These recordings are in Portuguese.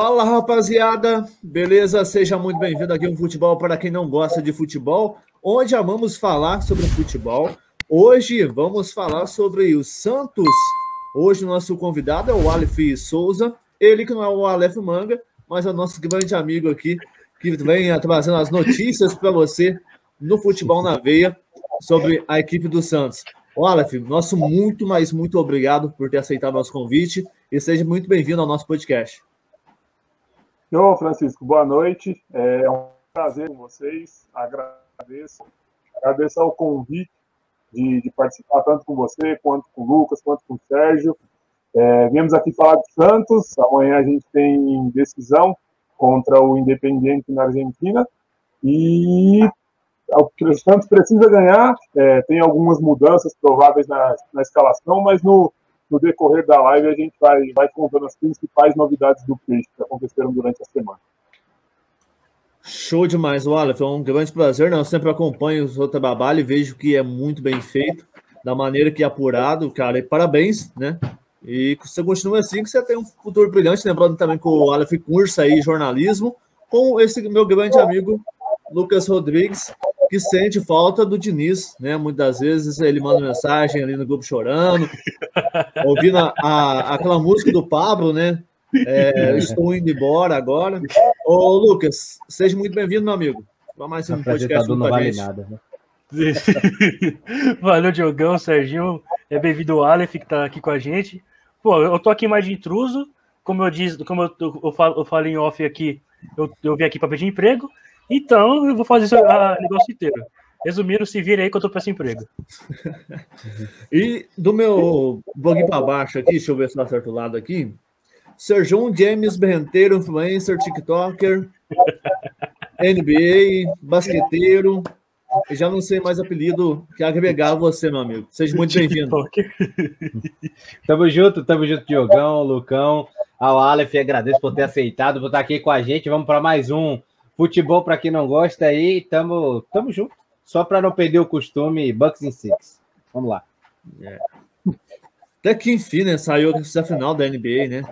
Fala rapaziada, beleza? Seja muito bem-vindo aqui ao Futebol para quem não gosta de futebol, onde amamos falar sobre futebol. Hoje vamos falar sobre o Santos. Hoje nosso convidado é o Aleph Souza, ele que não é o Aleph Manga, mas é o nosso grande amigo aqui, que vem trazendo as notícias para você no Futebol na Veia sobre a equipe do Santos. O Aleph, nosso muito, mas muito obrigado por ter aceitado nosso convite e seja muito bem-vindo ao nosso podcast. Ô, Francisco, boa noite. É um prazer com vocês. Agradeço, agradeço ao convite de, de participar tanto com você, quanto com o Lucas, quanto com o Sérgio. É, viemos aqui falar de Santos. Amanhã a gente tem decisão contra o Independiente na Argentina. E o Santos precisa ganhar. É, tem algumas mudanças prováveis na, na escalação, mas no, no decorrer da live a gente vai, vai contando as principais novidades do peixe que aconteceram durante a semana. Show demais, Wallace. É um grande prazer. Né? Eu sempre acompanho o seu trabalho e vejo que é muito bem feito, da maneira que é apurado, cara. E parabéns, né? E que você continue assim, que você tem um futuro brilhante. Lembrando também que o Aleph cursa aí jornalismo com esse meu grande amigo Lucas Rodrigues, que sente falta do Diniz, né? Muitas vezes ele manda mensagem ali no grupo chorando, ouvindo a, a, aquela música do Pablo, né? É, estou indo embora agora. Ô, Lucas, seja muito bem-vindo, meu amigo. Vamos mais um podcast não vale nada, né? Valeu, Diogão, Serginho. É bem-vindo o Aleph, que está aqui com a gente. Pô, eu tô aqui mais de intruso. Como eu disse, como eu, eu, falo, eu falei em off aqui, eu, eu vim aqui para pedir emprego. Então, eu vou fazer o negócio inteiro. Resumindo, se vira aí que eu tô para esse emprego. e do meu blog para baixo aqui, deixa eu ver se tá certo lado aqui. Serjão James Berrenteiro, influencer, TikToker, NBA, basqueteiro. Já não sei mais apelido que agregar você, meu amigo. Seja muito bem-vindo. tamo junto, tamo junto, Diogão, Lucão, ao Aleph, agradeço por ter aceitado, por estar aqui com a gente. Vamos para mais um Futebol para quem não gosta aí, tamo, tamo junto. Só para não perder o costume, Bucks in Six. Vamos lá. É. Até que enfim, né? Saiu a final da NBA, né?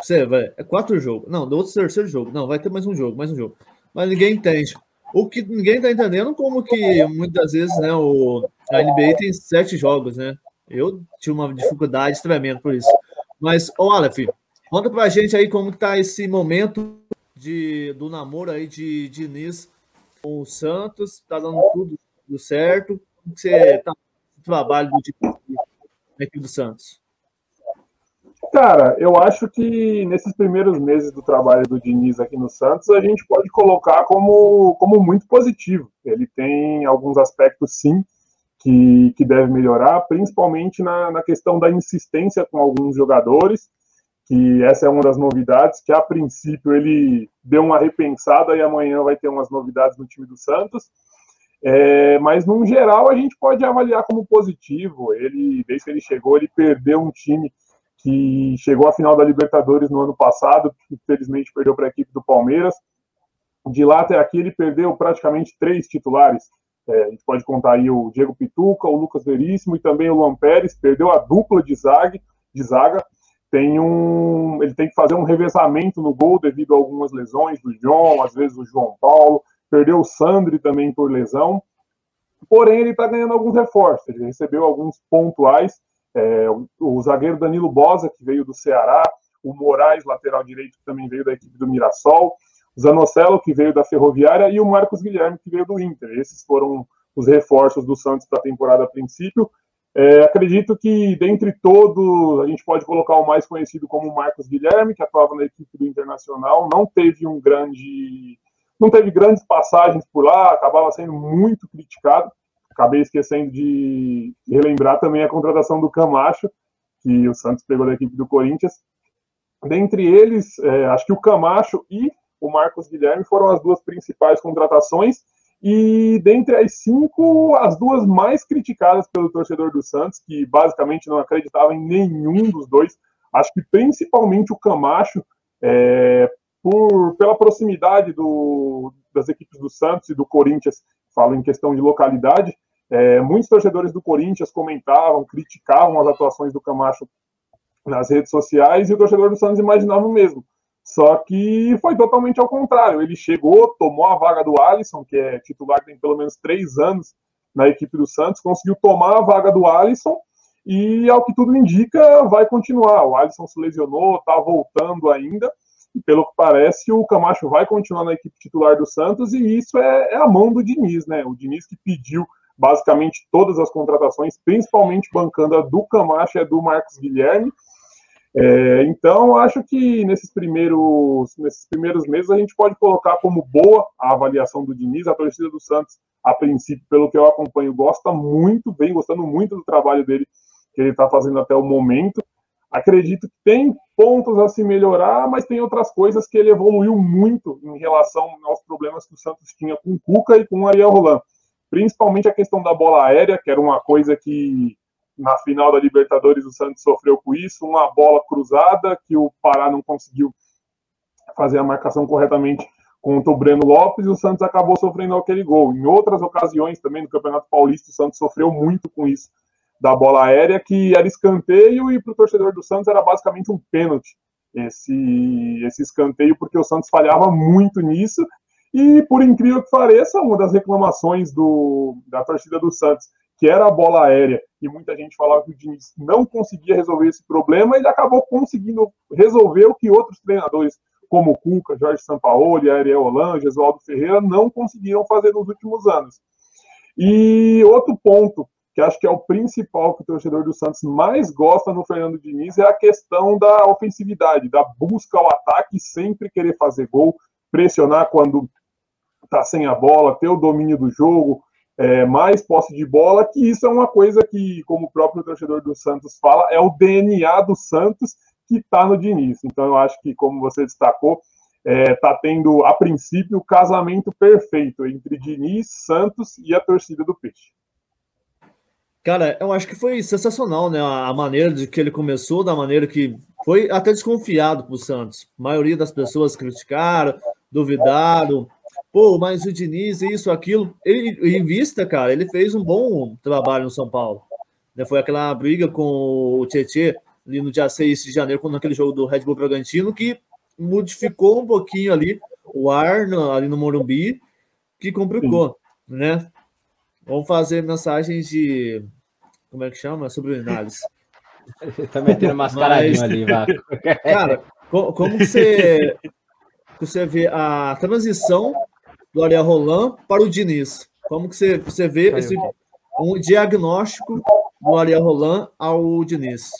Você vai, é quatro jogos. Não, do outro terceiro jogo. Não, vai ter mais um jogo, mais um jogo. Mas ninguém entende. O que ninguém tá entendendo como que muitas vezes, né, o, a NBA tem sete jogos, né? Eu tive uma dificuldade tremenda por isso. Mas, ô Aleph, conta pra gente aí como tá esse momento de, do namoro aí de Diniz com o Santos, tá dando tudo, tudo certo. Como que você tá no trabalho do Diniz na equipe do Santos? Cara, eu acho que nesses primeiros meses do trabalho do Diniz aqui no Santos, a gente pode colocar como, como muito positivo. Ele tem alguns aspectos, sim, que, que deve melhorar, principalmente na, na questão da insistência com alguns jogadores que essa é uma das novidades, que a princípio ele deu uma repensada e amanhã vai ter umas novidades no time do Santos. É, mas, no geral, a gente pode avaliar como positivo. Ele, desde que ele chegou, ele perdeu um time que chegou à final da Libertadores no ano passado, infelizmente perdeu para a equipe do Palmeiras. De lá até aqui, ele perdeu praticamente três titulares. É, a gente pode contar aí o Diego Pituca, o Lucas Veríssimo e também o Luan Pérez, perdeu a dupla de zaga, de zaga tem um, ele tem que fazer um revezamento no gol devido a algumas lesões do João, às vezes o João Paulo, perdeu o Sandri também por lesão, porém ele está ganhando alguns reforços, ele recebeu alguns pontuais, é, o, o, zagueiro Danilo Bosa, que veio do Ceará, o Moraes, lateral direito, que também veio da equipe do Mirassol, o Zanocelo, que veio da Ferroviária, e o Marcos Guilherme, que veio do Inter. Esses foram os reforços do Santos para a temporada a princípio. É, acredito que, dentre todos, a gente pode colocar o mais conhecido como Marcos Guilherme, que atuava na equipe do Internacional, não teve um grande. não teve grandes passagens por lá, acabava sendo muito criticado. Acabei esquecendo de relembrar também a contratação do Camacho, que o Santos pegou da equipe do Corinthians. Dentre eles, é, acho que o Camacho e o Marcos Guilherme foram as duas principais contratações e dentre as cinco, as duas mais criticadas pelo torcedor do Santos, que basicamente não acreditava em nenhum dos dois, acho que principalmente o Camacho, é, por, pela proximidade do, das equipes do Santos e do Corinthians, falo em questão de localidade, é, muitos torcedores do Corinthians comentavam, criticavam as atuações do Camacho nas redes sociais e o torcedor do Santos imaginava o mesmo. Só que foi totalmente ao contrário. Ele chegou, tomou a vaga do Alisson, que é titular tem pelo menos três anos na equipe do Santos, conseguiu tomar a vaga do Alisson e, ao que tudo indica, vai continuar. O Alisson se lesionou, está voltando ainda, e pelo que parece, o Camacho vai continuar na equipe titular do Santos, e isso é, é a mão do Diniz, né? O Diniz que pediu basicamente todas as contratações, principalmente bancando a do Camacho e a do Marcos Guilherme, é, então, acho que nesses primeiros, nesses primeiros meses a gente pode colocar como boa a avaliação do Diniz. A torcida do Santos, a princípio, pelo que eu acompanho, gosta muito, vem gostando muito do trabalho dele que ele está fazendo até o momento. Acredito que tem pontos a se melhorar, mas tem outras coisas que ele evoluiu muito em relação aos problemas que o Santos tinha com o Cuca e com o Ariel Roland. Principalmente a questão da bola aérea, que era uma coisa que na final da Libertadores o Santos sofreu com isso, uma bola cruzada que o Pará não conseguiu fazer a marcação corretamente contra o Breno Lopes e o Santos acabou sofrendo aquele gol. Em outras ocasiões também no Campeonato Paulista o Santos sofreu muito com isso da bola aérea que era escanteio e para o torcedor do Santos era basicamente um pênalti esse esse escanteio porque o Santos falhava muito nisso e por incrível que pareça uma das reclamações do, da torcida do Santos que era a bola aérea, e muita gente falava que o Diniz não conseguia resolver esse problema, ele acabou conseguindo resolver o que outros treinadores, como o Cuca, Jorge Sampaoli, Ariel Holan, Jesualdo Ferreira, não conseguiram fazer nos últimos anos. E outro ponto, que acho que é o principal que o torcedor do Santos mais gosta no Fernando Diniz, é a questão da ofensividade, da busca ao ataque, sempre querer fazer gol, pressionar quando está sem a bola, ter o domínio do jogo, é, mais posse de bola, que isso é uma coisa que, como o próprio torcedor do Santos fala, é o DNA do Santos que está no Diniz. Então eu acho que, como você destacou, está é, tá tendo, a princípio, o casamento perfeito entre Diniz, Santos e a torcida do Peixe. Cara, eu acho que foi sensacional, né? A maneira de que ele começou, da maneira que foi até desconfiado para o Santos. A maioria das pessoas criticaram, duvidaram, pô, mas o Diniz, isso, aquilo. Ele, em vista, cara, ele fez um bom trabalho no São Paulo. Né? Foi aquela briga com o Tietê ali no dia 6 de janeiro, quando aquele jogo do Red Bull Bragantino, que modificou um pouquinho ali o ar no, ali no Morumbi, que complicou, Sim. né? Vamos fazer mensagens de. Como é que chama? Sobre análise. tá metendo mascaradinho Mas, ali, Vaco. Cara, como você, você vê a transição do Ariel Roland para o Diniz? Como que você, você vê esse, um diagnóstico do Ariel Roland ao Diniz?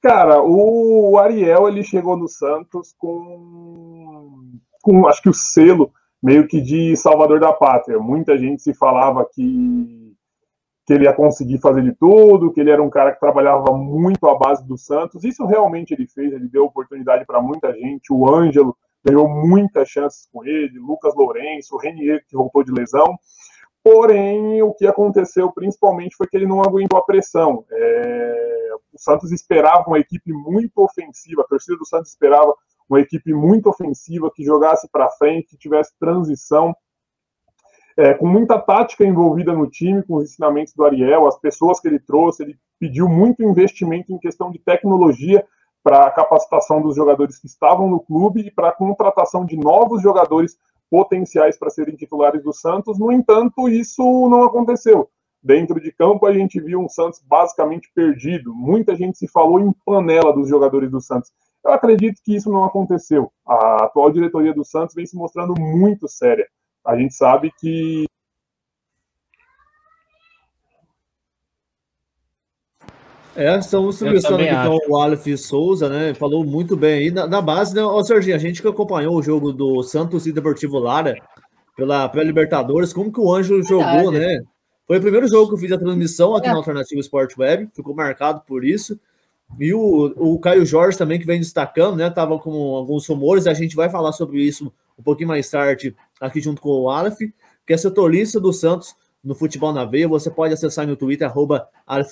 Cara, o Ariel ele chegou no Santos com, com acho que o selo meio que de salvador da pátria. Muita gente se falava que, que ele ia conseguir fazer de tudo, que ele era um cara que trabalhava muito à base do Santos. Isso realmente ele fez, ele deu oportunidade para muita gente. O Ângelo ganhou muitas chances com ele, Lucas Lourenço, Renier, que voltou de lesão. Porém, o que aconteceu principalmente foi que ele não aguentou a pressão. É... o Santos esperava uma equipe muito ofensiva, a torcida do Santos esperava uma equipe muito ofensiva, que jogasse para frente, que tivesse transição, é, com muita tática envolvida no time, com os ensinamentos do Ariel, as pessoas que ele trouxe, ele pediu muito investimento em questão de tecnologia para a capacitação dos jogadores que estavam no clube e para a contratação de novos jogadores potenciais para serem titulares do Santos. No entanto, isso não aconteceu. Dentro de campo, a gente viu um Santos basicamente perdido. Muita gente se falou em panela dos jogadores do Santos. Eu acredito que isso não aconteceu. A atual diretoria do Santos vem se mostrando muito séria. A gente sabe que É, estamos conversando aqui com o Aleph Souza, né? Falou muito bem aí. Na, na base, né, ô Serginho, a gente que acompanhou o jogo do Santos e Deportivo Lara pela pré-Libertadores, como que o Anjo jogou, né? Foi o primeiro jogo que eu fiz a transmissão aqui é. na Alternativa Sport Web, ficou marcado por isso. E o, o Caio Jorge também, que vem destacando, né? Tava com alguns rumores, a gente vai falar sobre isso um pouquinho mais tarde aqui junto com o Aleph, que é setorista do Santos no Futebol na Veia. Você pode acessar no Twitter, arroba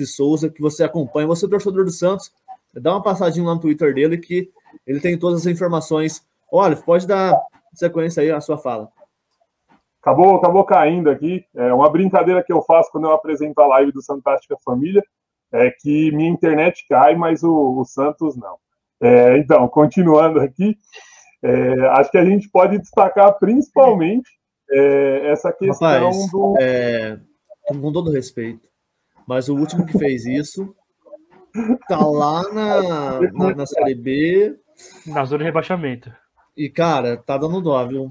Souza, que você acompanha. Você torcedor do Santos, dá uma passadinha lá no Twitter dele que ele tem todas as informações. Olha, pode dar sequência aí à sua fala. Acabou, acabou caindo aqui. É uma brincadeira que eu faço quando eu apresento a live do Fantástica Família, é que minha internet cai, mas o, o Santos não. É, então, continuando aqui, é, acho que a gente pode destacar principalmente é, essa questão Rapaz, do. é, com todo respeito, mas o último que fez isso tá lá na, na, na Série B Na zona de rebaixamento. e, cara, tá dando dó, viu?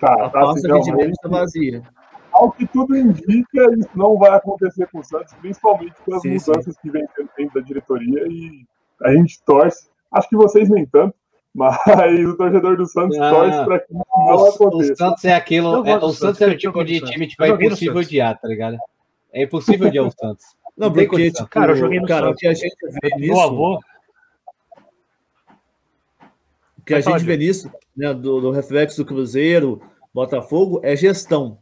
Tá, A tá, pasta de tá vazia. ao que tudo indica, isso não vai acontecer com o Santos, principalmente com as Sim, mudanças que vem dentro da diretoria e a gente torce. Acho que vocês nem tanto, mas o torcedor do Santos Ah, torce para que não O, o aconteça. Santos é aquilo. É- o Santos é o tipo de time tipo, é impossível odiar, tá ligado? É impossível odiar o Santos. Não, tem porque, tipo, Cara, eu joguei no cara, o Santos. que a gente vê Meu nisso, avô, o que a gente vê nisso, né, do, do reflexo do Cruzeiro, Botafogo, é gestão,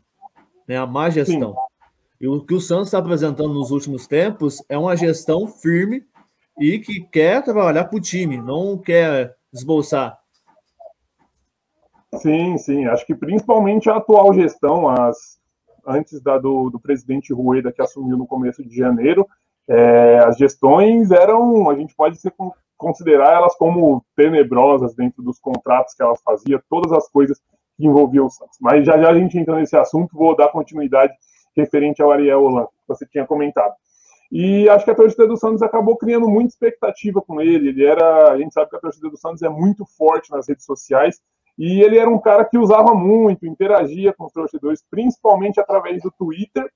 né, a má gestão. E o que o Santos está apresentando nos últimos tempos é uma gestão firme e que quer trabalhar para o time, não quer esbolsar. Sim, sim. Acho que principalmente a atual gestão, as antes da do, do presidente Rueda, que assumiu no começo de janeiro, é, as gestões eram, a gente pode ser, considerar elas como tenebrosas dentro dos contratos que elas faziam, todas as coisas que envolviam o Santos. Mas já já a gente entra nesse assunto, vou dar continuidade referente ao Ariel Holan, que você tinha comentado. E acho que a torcida do Santos acabou criando muita expectativa com ele. Ele era, a gente sabe que a torcida do Santos é muito forte nas redes sociais e ele era um cara que usava muito, interagia com os torcedores, principalmente através do Twitter.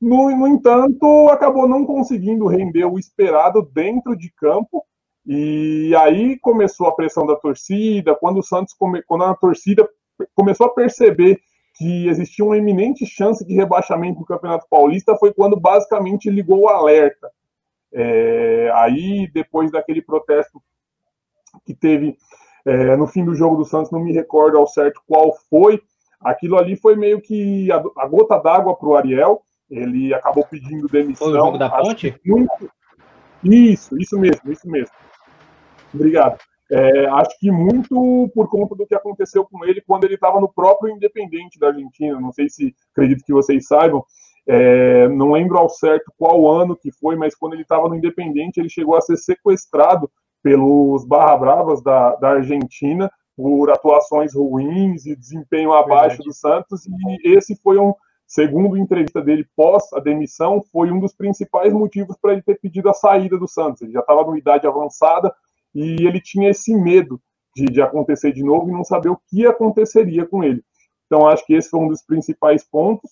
No, no entanto, acabou não conseguindo render o esperado dentro de campo. E aí começou a pressão da torcida. Quando o Santos, come, quando a torcida começou a perceber que existia uma iminente chance de rebaixamento no Campeonato Paulista, foi quando basicamente ligou o alerta. É, aí, depois daquele protesto que teve é, no fim do jogo do Santos, não me recordo ao certo qual foi, aquilo ali foi meio que a, a gota d'água para o Ariel. Ele acabou pedindo demissão. Foi o jogo da ponte? Muito... Isso, isso mesmo, isso mesmo. Obrigado. É, acho que muito por conta do que aconteceu com ele quando ele estava no próprio Independente da Argentina. Não sei se acredito que vocês saibam. É, não lembro ao certo qual ano que foi, mas quando ele estava no Independente, ele chegou a ser sequestrado pelos Barra Bravas da, da Argentina por atuações ruins e desempenho abaixo do Santos. E esse foi um, segundo a entrevista dele pós a demissão, foi um dos principais motivos para ele ter pedido a saída do Santos. Ele já estava numa idade avançada e ele tinha esse medo de, de, acontecer de novo e não saber o que aconteceria com ele. Então, acho que esse foi um dos principais pontos.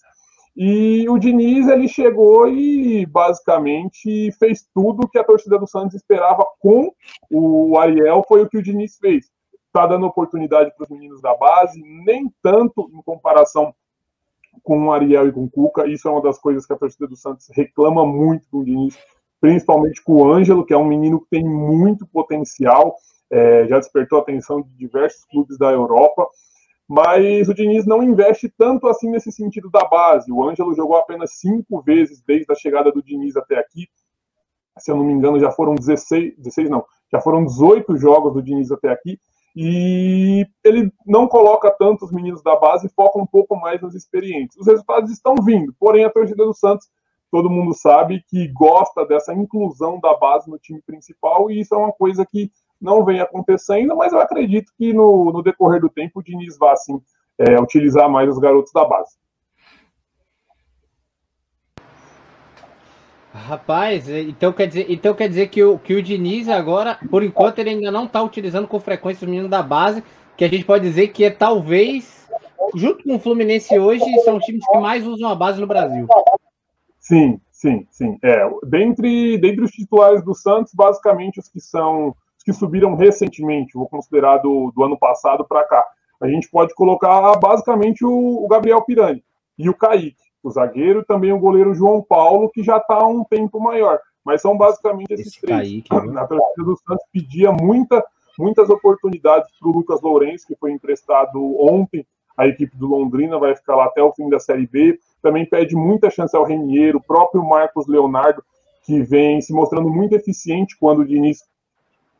E o Diniz, ele chegou e basicamente fez tudo que a torcida do Santos esperava com o Ariel, foi o que o Diniz fez. Está dando oportunidade para os meninos da base, nem tanto em comparação com o Ariel e com o Cuca. Isso é uma das coisas que a torcida do Santos reclama muito com o Diniz, principalmente com o Ângelo, que é um menino que tem muito potencial, é, já despertou a atenção de diversos clubes da Europa, mas o Diniz não investe tanto assim nesse sentido da base. O Ângelo jogou apenas cinco vezes desde a chegada do Diniz até aqui. Se eu não me engano, já foram 16, 16 não, já foram 18 jogos do Diniz até aqui. E ele não coloca tanto os meninos da base, foca um pouco mais nos experientes. Os resultados estão vindo, porém a torcida do Santos todo mundo sabe que gosta dessa inclusão da base no time principal, e isso é uma coisa que não vem acontecendo, mas eu acredito que no, no decorrer do tempo o Diniz vai assim, é, utilizar mais os garotos da base. Rapaz, então quer dizer, então quer dizer que, o, que o Diniz agora, por enquanto, ele ainda não está utilizando com frequência os meninos da base, que a gente pode dizer que é talvez, junto com o Fluminense hoje, são os times que mais usam a base no Brasil. Sim, sim, sim. É, dentre, dentre os titulares do Santos, basicamente os que são os que subiram recentemente, vou considerar do, do ano passado para cá. A gente pode colocar basicamente o, o, Gabriel Pirani e o Kaique, o zagueiro, e também o goleiro João Paulo, que já está há um tempo maior. Mas são basicamente esses Esse três. Kaique, né? A torcida do Santos pedia muita, muitas oportunidades para o Lucas Lourenço, que foi emprestado ontem. A equipe do Londrina vai ficar lá até o fim da Série B também pede muita chance ao Renier, o próprio Marcos Leonardo, que vem se mostrando muito eficiente quando o Diniz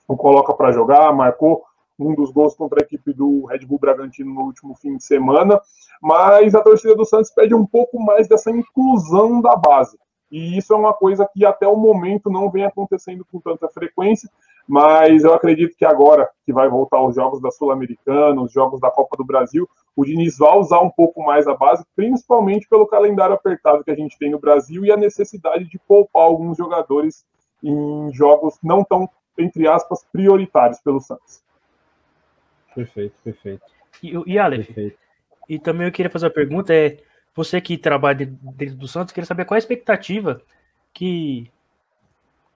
o coloca para jogar, marcou um dos gols contra a equipe do Red Bull Bragantino no último fim de semana, mas a torcida do Santos pede um pouco mais dessa inclusão da base. E isso é uma coisa que até o momento não vem acontecendo com tanta frequência. Mas eu acredito que agora que vai voltar os jogos da Sul-Americana, os jogos da Copa do Brasil, o Diniz vai usar um pouco mais a base, principalmente pelo calendário apertado que a gente tem no Brasil e a necessidade de poupar alguns jogadores em jogos não tão, entre aspas, prioritários pelo Santos. Perfeito, perfeito. E, e Aleph, perfeito. e também eu queria fazer uma pergunta, é, você que trabalha dentro do Santos, queria saber qual a expectativa que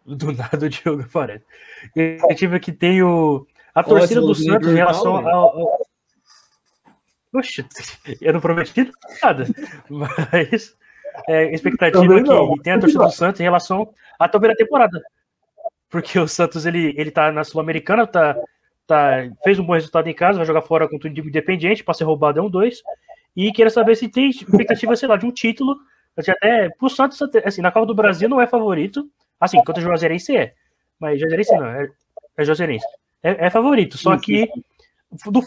do nada o Diogo aparece. expectativa que tem o, a torcida do Santos em relação ao. Poxa, eu não prometi nada, mas é, expectativa que tem a torcida do Santos em relação à primeira temporada. Porque o Santos ele, ele tá na Sul-Americana, tá, tá, fez um bom resultado em casa, vai jogar fora contra o Independente, para ser roubado é um 2. E queria saber se tem expectativa, sei lá, de um título. Até pro Santos, assim, na Copa do Brasil não é favorito. Assim, contra o Juazeirense é. Mas Juazeirense não, é, é Juazeirense. É, é favorito, só que do,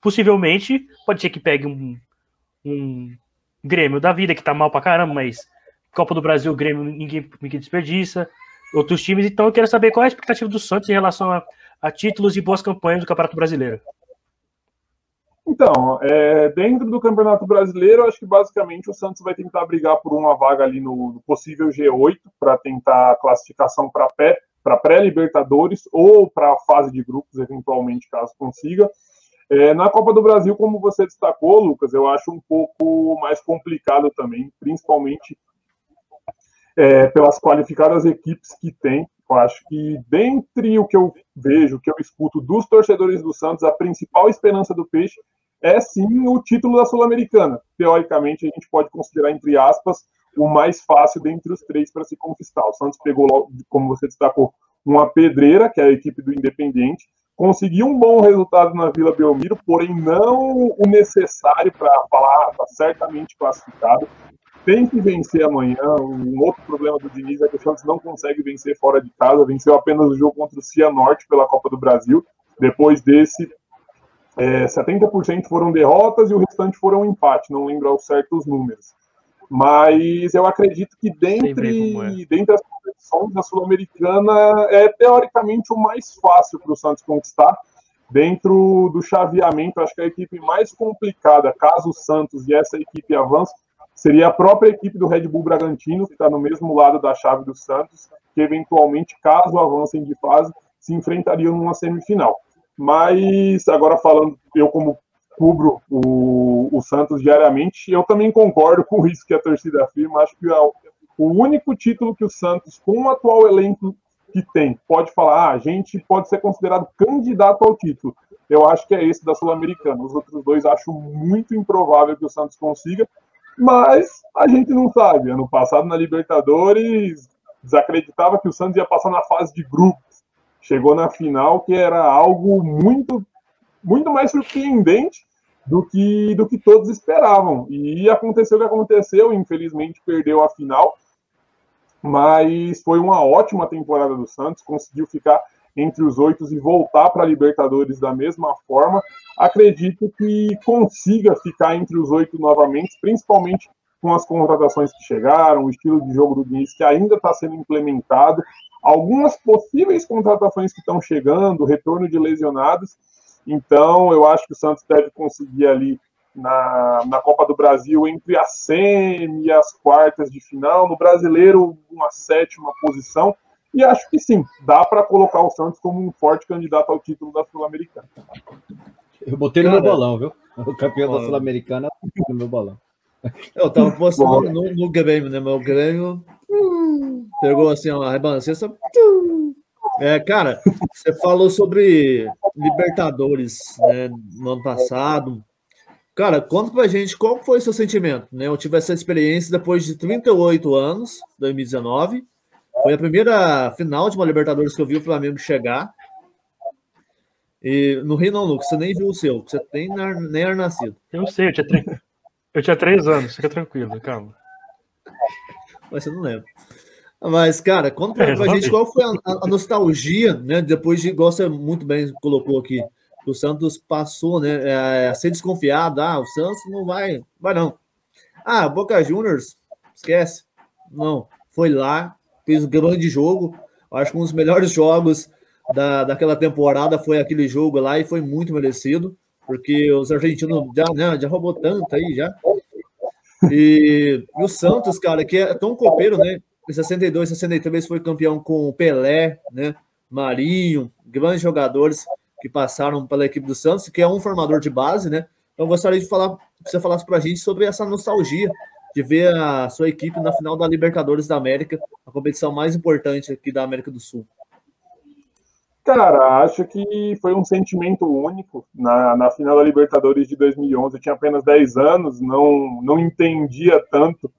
possivelmente pode ser que pegue um, um Grêmio da vida, que tá mal pra caramba, mas Copa do Brasil, Grêmio, ninguém, ninguém desperdiça. Outros times, então eu quero saber qual é a expectativa do Santos em relação a, a títulos e boas campanhas do Campeonato Brasileiro. Então, é, dentro do Campeonato Brasileiro, acho que basicamente o Santos vai tentar brigar por uma vaga ali no, no possível G8 para tentar classificação para pré-Libertadores ou para a fase de grupos, eventualmente, caso consiga. É, na Copa do Brasil, como você destacou, Lucas, eu acho um pouco mais complicado também, principalmente é, pelas qualificadas equipes que tem. Eu acho que, dentre o que eu vejo, o que eu escuto dos torcedores do Santos, a principal esperança do Peixe é sim o título da Sul-Americana. Teoricamente, a gente pode considerar, entre aspas, o mais fácil dentre os três para se conquistar. O Santos pegou, como você destacou, uma pedreira, que é a equipe do Independente, conseguiu um bom resultado na Vila Belmiro, porém não o necessário para falar, está certamente classificado. Tem que vencer amanhã. Um outro problema do Diniz é que o Santos não consegue vencer fora de casa. Venceu apenas o jogo contra o Cianorte pela Copa do Brasil. Depois desse, é, 70% foram derrotas e o restante foram empate. Não lembro ao certo os números. Mas eu acredito que dentre, é. dentre as competições da Sul-Americana é teoricamente o mais fácil para o Santos conquistar. Dentro do chaveamento, acho que a equipe mais complicada, caso o Santos e essa equipe avance, seria a própria equipe do Red Bull Bragantino, que está no mesmo lado da chave do Santos, que eventualmente, caso avancem de fase, se enfrentariam numa semifinal. Mas, agora falando, eu como cubro o, o Santos diariamente, eu também concordo com isso que a torcida afirma. Acho que é o, o único título que o Santos, com o atual elenco que tem, pode falar, ah, a gente pode ser considerado candidato ao título. Eu acho que é esse da Sul-Americana. Os outros dois acho muito improvável que o Santos consiga, mas a gente não sabe. Ano passado na Libertadores desacreditava que o Santos ia passar na fase de grupos. Chegou na final, que era algo muito, muito mais surpreendente do que, do que todos esperavam. E aconteceu o que aconteceu, infelizmente perdeu a final, mas foi uma ótima temporada do Santos, conseguiu ficar entre os oito e voltar para a Libertadores da mesma forma. Acredito que consiga ficar entre os oito novamente, principalmente com as contratações que chegaram, o estilo de jogo do Diniz que ainda está sendo implementado, algumas possíveis contratações que estão chegando, retorno de lesionados, então, eu acho que o Santos deve conseguir ali na, na Copa do Brasil entre a semi e as quartas de final. No brasileiro, uma sétima posição. E acho que sim, dá para colocar o Santos como um forte candidato ao título da Sul-Americana. Eu botei no Cara, meu bolão, viu? O campeão da Sul-Americana no meu bolão. Eu tava postando no, no Grêmio, né? Meu Grêmio hum, pegou assim uma rebalanceira. É, cara, você falou sobre Libertadores né, no ano passado. Cara, conta pra gente qual foi o seu sentimento, né? Eu tive essa experiência depois de 38 anos, 2019. Foi a primeira final de uma Libertadores que eu vi o Flamengo chegar. E no Rio não, Lucas, você nem viu o seu, você nem, nem era nascido. Eu sei, eu tinha, eu tinha três anos, fica tranquilo, calma. Mas você não lembra. Mas, cara, conta pra, é, pra gente qual foi a, a, nostalgia, né? Depois de, igual você muito bem colocou aqui, o Santos passou, né? É, a ser desconfiado. Ah, o Santos não vai, vai não. Ah, Boca Juniors, esquece. Não, foi lá, fez um grande jogo. Acho que um dos melhores jogos da, daquela temporada foi aquele jogo lá e foi muito merecido, porque os argentinos já, né, já roubou tanto aí já. E, e o Santos, cara, que é tão copeiro, né? Em 62, 63 foi campeão com Pelé, né? Marinho, grandes jogadores que passaram pela equipe do Santos, que é um formador de base, né? Então gostaria de falar, que você falasse para a gente sobre essa nostalgia de ver a sua equipe na final da Libertadores da América, a competição mais importante aqui da América do Sul. Cara, acho que foi um sentimento único. Na, na final da Libertadores de 2011, eu tinha apenas 10 anos, não, não entendia tanto,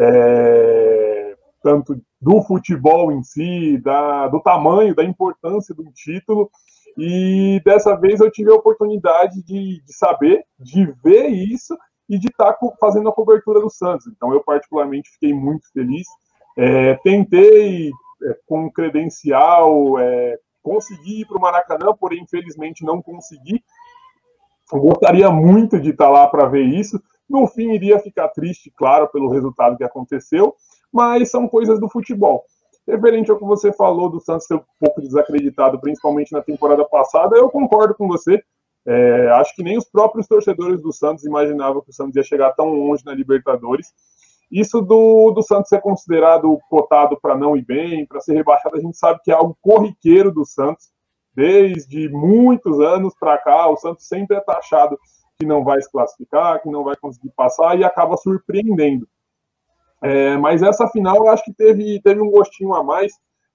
é, tanto do futebol em si, da, do tamanho, da importância do título. E dessa vez eu tive a oportunidade de, de saber, de ver isso e de estar tá fazendo a cobertura do Santos. Então eu particularmente fiquei muito feliz. É, tentei é, com credencial é, conseguir ir para o Maracanã, porém infelizmente não consegui. Eu gostaria muito de estar lá para ver isso. No fim iria ficar triste, claro, pelo resultado que aconteceu, mas são coisas do futebol. Referente ao que você falou do Santos ser um pouco desacreditado, principalmente na temporada passada, eu concordo com você. É, acho que nem os próprios torcedores do Santos imaginavam que o Santos ia chegar tão longe na Libertadores. Isso do, do Santos ser considerado cotado para não ir bem, para ser rebaixado, a gente sabe que é algo corriqueiro do Santos. Desde muitos anos para cá, o Santos sempre é taxado que não vai se classificar, que não vai conseguir passar e acaba surpreendendo. É, mas essa final eu acho que teve, teve um gostinho a mais,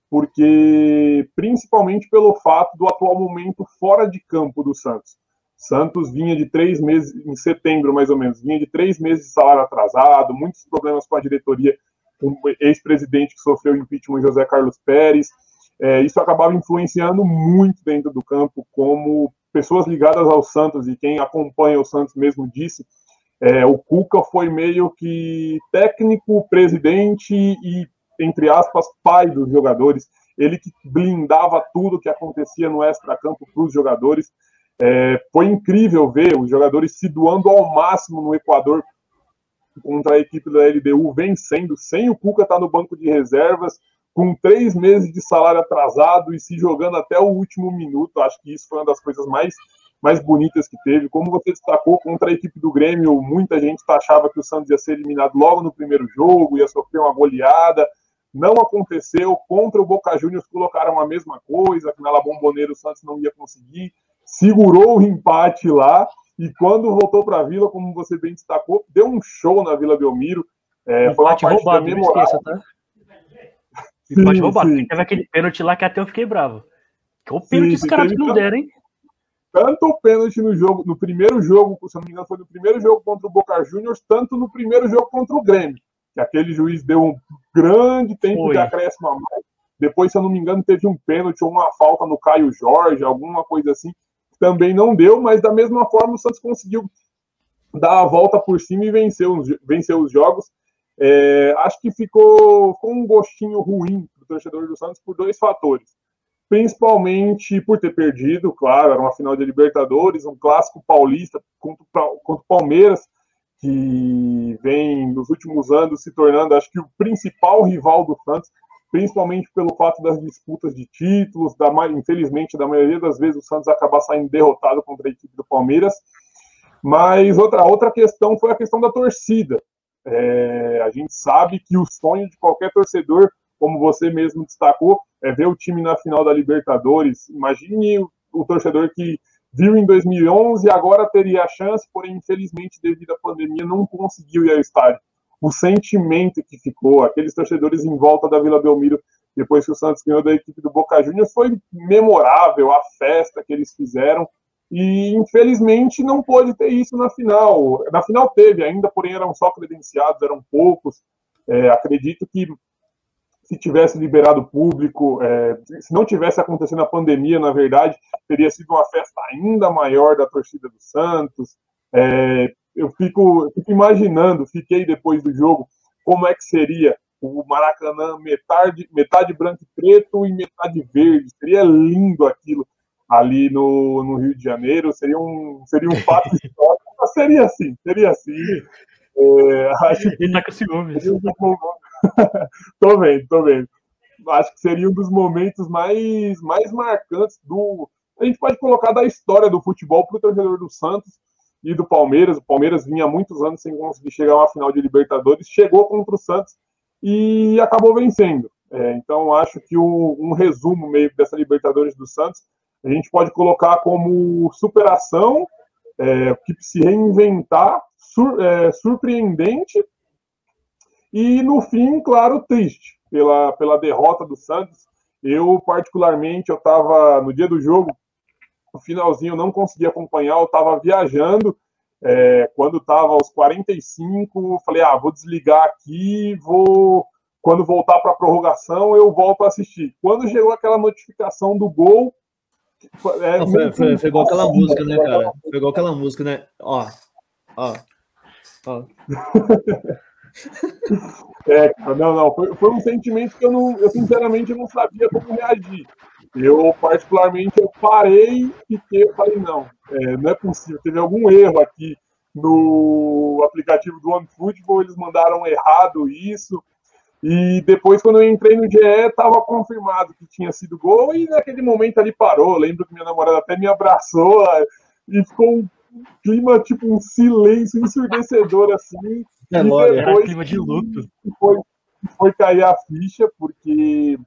porque principalmente pelo fato do atual momento fora de campo do Santos. Santos vinha de três meses, em setembro mais ou menos, vinha de três meses de salário atrasado, muitos problemas com a diretoria, o ex-presidente que sofreu impeachment, José Carlos Pérez. É, isso acabava influenciando muito dentro do campo, como pessoas ligadas ao Santos e quem acompanha o Santos mesmo disse, é, o Cuca foi meio que técnico, presidente e, entre aspas, pai dos jogadores. Ele que blindava tudo que acontecia no extra-campo para os jogadores. É, foi incrível ver os jogadores se doando ao máximo no Equador contra a equipe da LDU, vencendo, sem o Cuca estar no banco de reservas, com três meses de salário atrasado e se jogando até o último minuto. Acho que isso foi uma das coisas mais mais bonitas que teve. Como você destacou, contra a equipe do Grêmio, muita gente achava que o Santos ia ser eliminado logo no primeiro jogo, ia sofrer uma goleada. Não aconteceu. Contra o Boca Juniors colocaram a mesma coisa, que na La Bombonera o Santos não ia conseguir. Segurou o empate lá e quando voltou para a Vila, como você bem destacou, deu um show na Vila Belmiro. É, foi uma partida roubado, memorável. Esqueça, tá? Sim, roubado. Sim. Teve aquele pênalti lá que até eu fiquei bravo. Que o pênalti sim, os caras não deram, hein? tanto o pênalti no jogo, no primeiro jogo, se não me engano, foi no primeiro jogo contra o Boca Juniors, tanto no primeiro jogo contra o Grêmio, que aquele juiz deu um grande tempo foi. de acréscimo a mais. Depois, se eu não me engano, teve um pênalti ou uma falta no Caio Jorge, alguma coisa assim, também não deu, mas da mesma forma o Santos conseguiu dar a volta por cima e vencer os, vencer os jogos. É, acho que ficou com um gostinho ruim para o torcedor do Santos por dois fatores principalmente por ter perdido, claro, era uma final de Libertadores, um clássico paulista contra o Palmeiras, que vem nos últimos anos se tornando, acho que, o principal rival do Santos, principalmente pelo fato das disputas de títulos, da, infelizmente, da maioria das vezes o Santos acaba saindo derrotado contra a equipe do Palmeiras. Mas outra, outra questão foi a questão da torcida. É, a gente sabe que o sonho de qualquer torcedor como você mesmo destacou, é ver o time na final da Libertadores. Imagine o, o torcedor que viu em 2011 e agora teria a chance, porém, infelizmente, devido à pandemia, não conseguiu ir ao estádio. O sentimento que ficou, aqueles torcedores em volta da Vila Belmiro, depois que o Santos ganhou da equipe do Boca Juniors, foi memorável a festa que eles fizeram. E infelizmente não pôde ter isso na final. Na final teve ainda, porém eram só credenciados, eram poucos. É, acredito que se tivesse liberado público, é, se não tivesse acontecendo a pandemia, na verdade, teria sido uma festa ainda maior da torcida do Santos. É, eu fico, eu fico imaginando, fiquei depois do jogo, como é que seria o Maracanã metade, metade branco e preto e metade verde. Seria lindo aquilo ali no, no Rio de Janeiro, seria um, seria um fato histórico, mas seria assim, seria assim. É, acho que... Ele tá com ciúmes. tô vendo, tô vendo. acho que seria um dos momentos mais, mais marcantes do. A gente pode colocar da história do futebol para o torcedor do Santos e do Palmeiras. O Palmeiras vinha muitos anos sem conseguir chegar a uma final de Libertadores, chegou contra o Santos e acabou vencendo. É, então, acho que o, um resumo meio dessa Libertadores do Santos, a gente pode colocar como superação, é, que se reinventar, sur, é, surpreendente e, no fim, claro, triste pela, pela derrota do Santos. Eu, particularmente, eu estava no dia do jogo, no finalzinho, eu não consegui acompanhar, eu estava viajando. É, quando estava aos 45, falei: ah, vou desligar aqui, vou. Quando voltar para a prorrogação, eu volto a assistir. Quando chegou aquela notificação do gol. É, foi, foi, foi, igual aquela música, né, cara? Foi igual aquela música, né? Ó, ó, ó. É, não, não, foi, foi, um sentimento que eu, não, eu sinceramente não sabia como reagir. Eu, particularmente, eu parei e fiquei, falei, não, é, não é possível, teve algum erro aqui no aplicativo do OneFootball, eles mandaram errado isso, e depois, quando eu entrei no GE, estava confirmado que tinha sido gol, e naquele momento ali parou, lembro que minha namorada até me abraçou, e ficou um clima, tipo, um silêncio ensurdecedor, assim, é, e depois, era clima de luto. Foi, foi cair a ficha, porque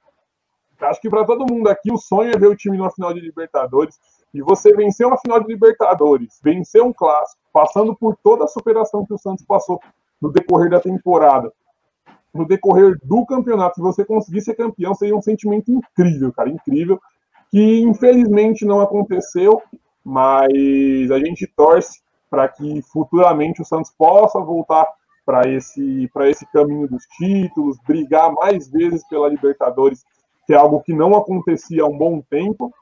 acho que para todo mundo aqui o sonho é ver o time numa final de Libertadores. E você vencer uma final de Libertadores, vencer um clássico, passando por toda a superação que o Santos passou no decorrer da temporada, no decorrer do campeonato, se você conseguir ser campeão, seria um sentimento incrível, cara, incrível, que infelizmente não aconteceu, mas a gente torce para que futuramente o Santos possa voltar para esse, esse caminho dos títulos, brigar mais vezes pela Libertadores, que é algo que não acontecia há um bom tempo.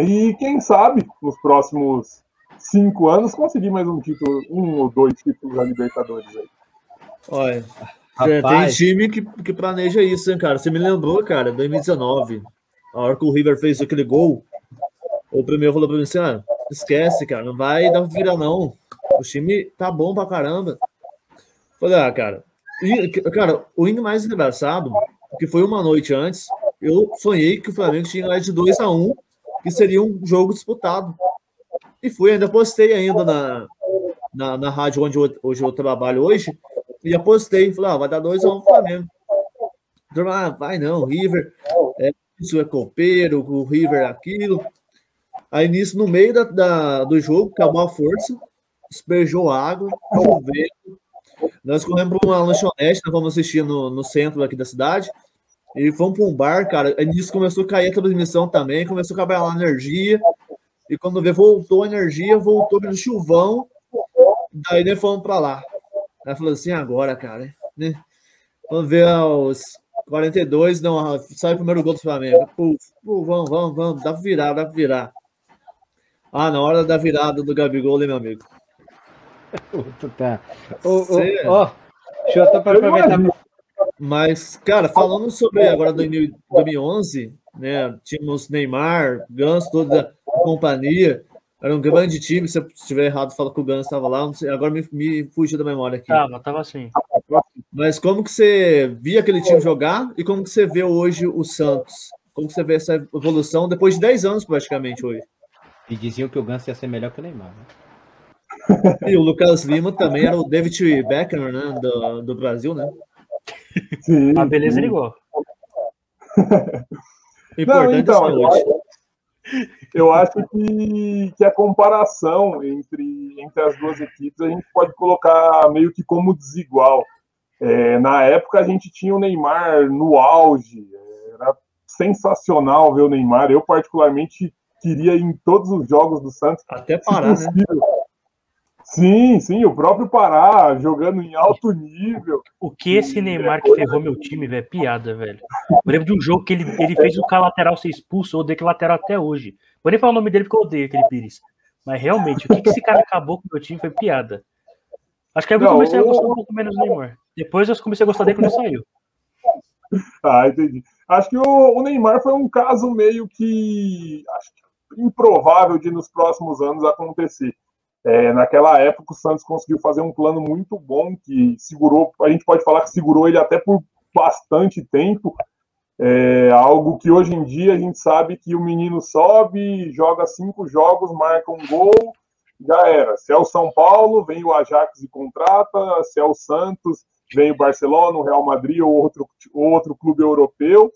E quem sabe, nos próximos cinco anos, conseguir mais um título, um ou dois títulos da Libertadores aí. Olha, Rapaz. tem time que, que planeja isso, hein, cara? Você me lembrou, cara, 2019, a hora que o River fez aquele gol, o primeiro falou pra mim assim: ah, esquece, cara, não vai dar virar, não. O time tá bom pra caramba. Falei, ah, cara. E, cara, o ainda mais engraçado, que foi uma noite antes, eu sonhei que o Flamengo tinha ganhado de 2 a 1 um, que seria um jogo disputado. E fui, ainda postei ainda na, na, na rádio onde eu, hoje eu trabalho hoje, e apostei, falei, ah, vai dar 2 a 1 um Flamengo. Ah, vai não, River, é, isso é copeiro, o River é aquilo. Aí nisso, no meio da, da, do jogo, acabou a força, despejou água, chovendo, nós corremos para uma lanchonete, nós vamos assistir no, no centro aqui da cidade. E fomos para um bar, cara. E nisso começou a cair a transmissão também, começou a acabar a energia. E quando vê, voltou a energia, voltou pelo chuvão. Daí nós fomos para lá. Aí falou assim, agora, cara, né? Vamos ver os 42, não, sai o primeiro gol do Flamengo. Puf, puf, vamos, vamos, vamos, dá para virar, dá para virar. Ah, na hora da virada do Gabigol, né, meu amigo? tá. Ó, oh, deixa eu até aproveitar. Mas, cara, falando sobre agora 2011, né? Tínhamos Neymar, Ganso, toda a companhia. Era um grande time. Se eu estiver errado, fala que o Ganso estava lá. Sei, agora me, me fugiu da memória aqui. Tava, tava assim. Mas como que você via aquele time jogar e como que você vê hoje o Santos? Como que você vê essa evolução depois de 10 anos praticamente hoje? E diziam que o Ganso ia ser melhor que o Neymar, né? E o Lucas Lima também era o David Beckham, né? Do, do Brasil, né? Sim. A beleza é igual. Importante Não, então, eu acho, eu acho que, que a comparação entre, entre as duas equipes a gente pode colocar meio que como desigual. É, na época a gente tinha o Neymar no auge, era sensacional ver o Neymar. Eu, particularmente, queria ir em todos os jogos do Santos. Até parar, né? Sim, sim, o próprio Pará jogando em alto nível. O que esse Neymar que ferrou meu time, velho, é piada, velho. Eu lembro de um jogo que ele, ele fez o cara lateral ser expulso, eu odeio aquele lateral até hoje. Vou nem falar o nome dele porque eu odeio aquele Pires. Mas realmente, o que, que esse cara acabou com o meu time foi piada. Acho que aí eu comecei a gostar um pouco menos do Neymar. Depois eu comecei a gostar dele quando ele saiu. Ah, entendi. Acho que o, o Neymar foi um caso meio que acho que improvável de nos próximos anos acontecer. É, naquela época, o Santos conseguiu fazer um plano muito bom que segurou, a gente pode falar que segurou ele até por bastante tempo. É algo que hoje em dia a gente sabe que o menino sobe, joga cinco jogos, marca um gol, já era. Se é o São Paulo, vem o Ajax e contrata, se é o Santos, vem o Barcelona, o Real Madrid ou outro, outro clube europeu.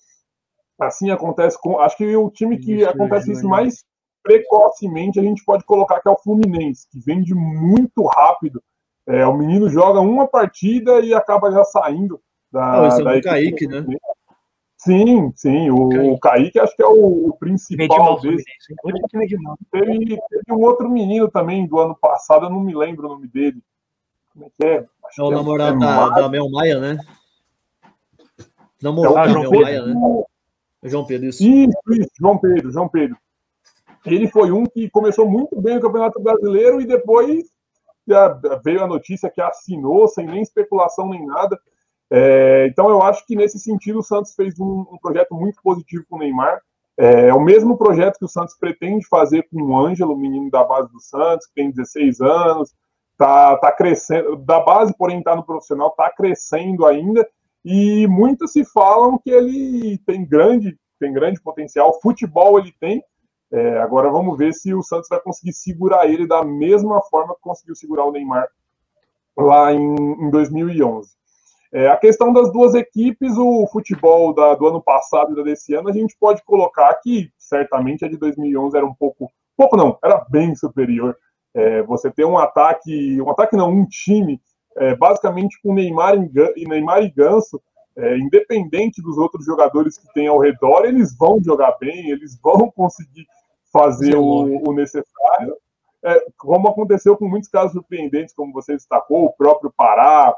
Assim acontece com. Acho que o time que isso, acontece isso mais precocemente a gente pode colocar que é o Fluminense, que vende muito rápido. É, o menino joga uma partida e acaba já saindo da. Não, esse é da o Kaique, né? Sim, sim. O Kaique, o Kaique acho que é o, o principal desse. Teve, teve um outro menino também do ano passado, eu não me lembro o nome dele. Como é que é? Acho é o é namorado é da, da Mel Maia, né? Namorado é da Mel Maia, né? João Pedro, isso. Isso, isso, João Pedro, João Pedro. Ele foi um que começou muito bem o Campeonato Brasileiro e depois veio a notícia que assinou, sem nem especulação nem nada. É, então eu acho que nesse sentido o Santos fez um, um projeto muito positivo com o Neymar. É, é, o mesmo projeto que o Santos pretende fazer com o Ângelo, o menino da base do Santos, que tem 16 anos, tá, tá crescendo, da base, porém está no profissional, está crescendo ainda, e muitos se falam que ele tem grande, tem grande potencial, futebol ele tem, é, agora vamos ver se o Santos vai conseguir segurar ele da mesma forma que conseguiu segurar o Neymar lá em, em 2011. É, a questão das duas equipes, o futebol da, do ano passado e da desse ano, a gente pode colocar que certamente a de 2011 era um pouco, pouco não, era bem superior. É, você ter um ataque, um ataque não, um time, é, basicamente com Neymar e, Neymar e Ganso, é, independente dos outros jogadores que tem ao redor, eles vão jogar bem, eles vão conseguir fazer o, o, necessário. É, como aconteceu com muitos casos surpreendentes, como você destacou, o próprio Pará,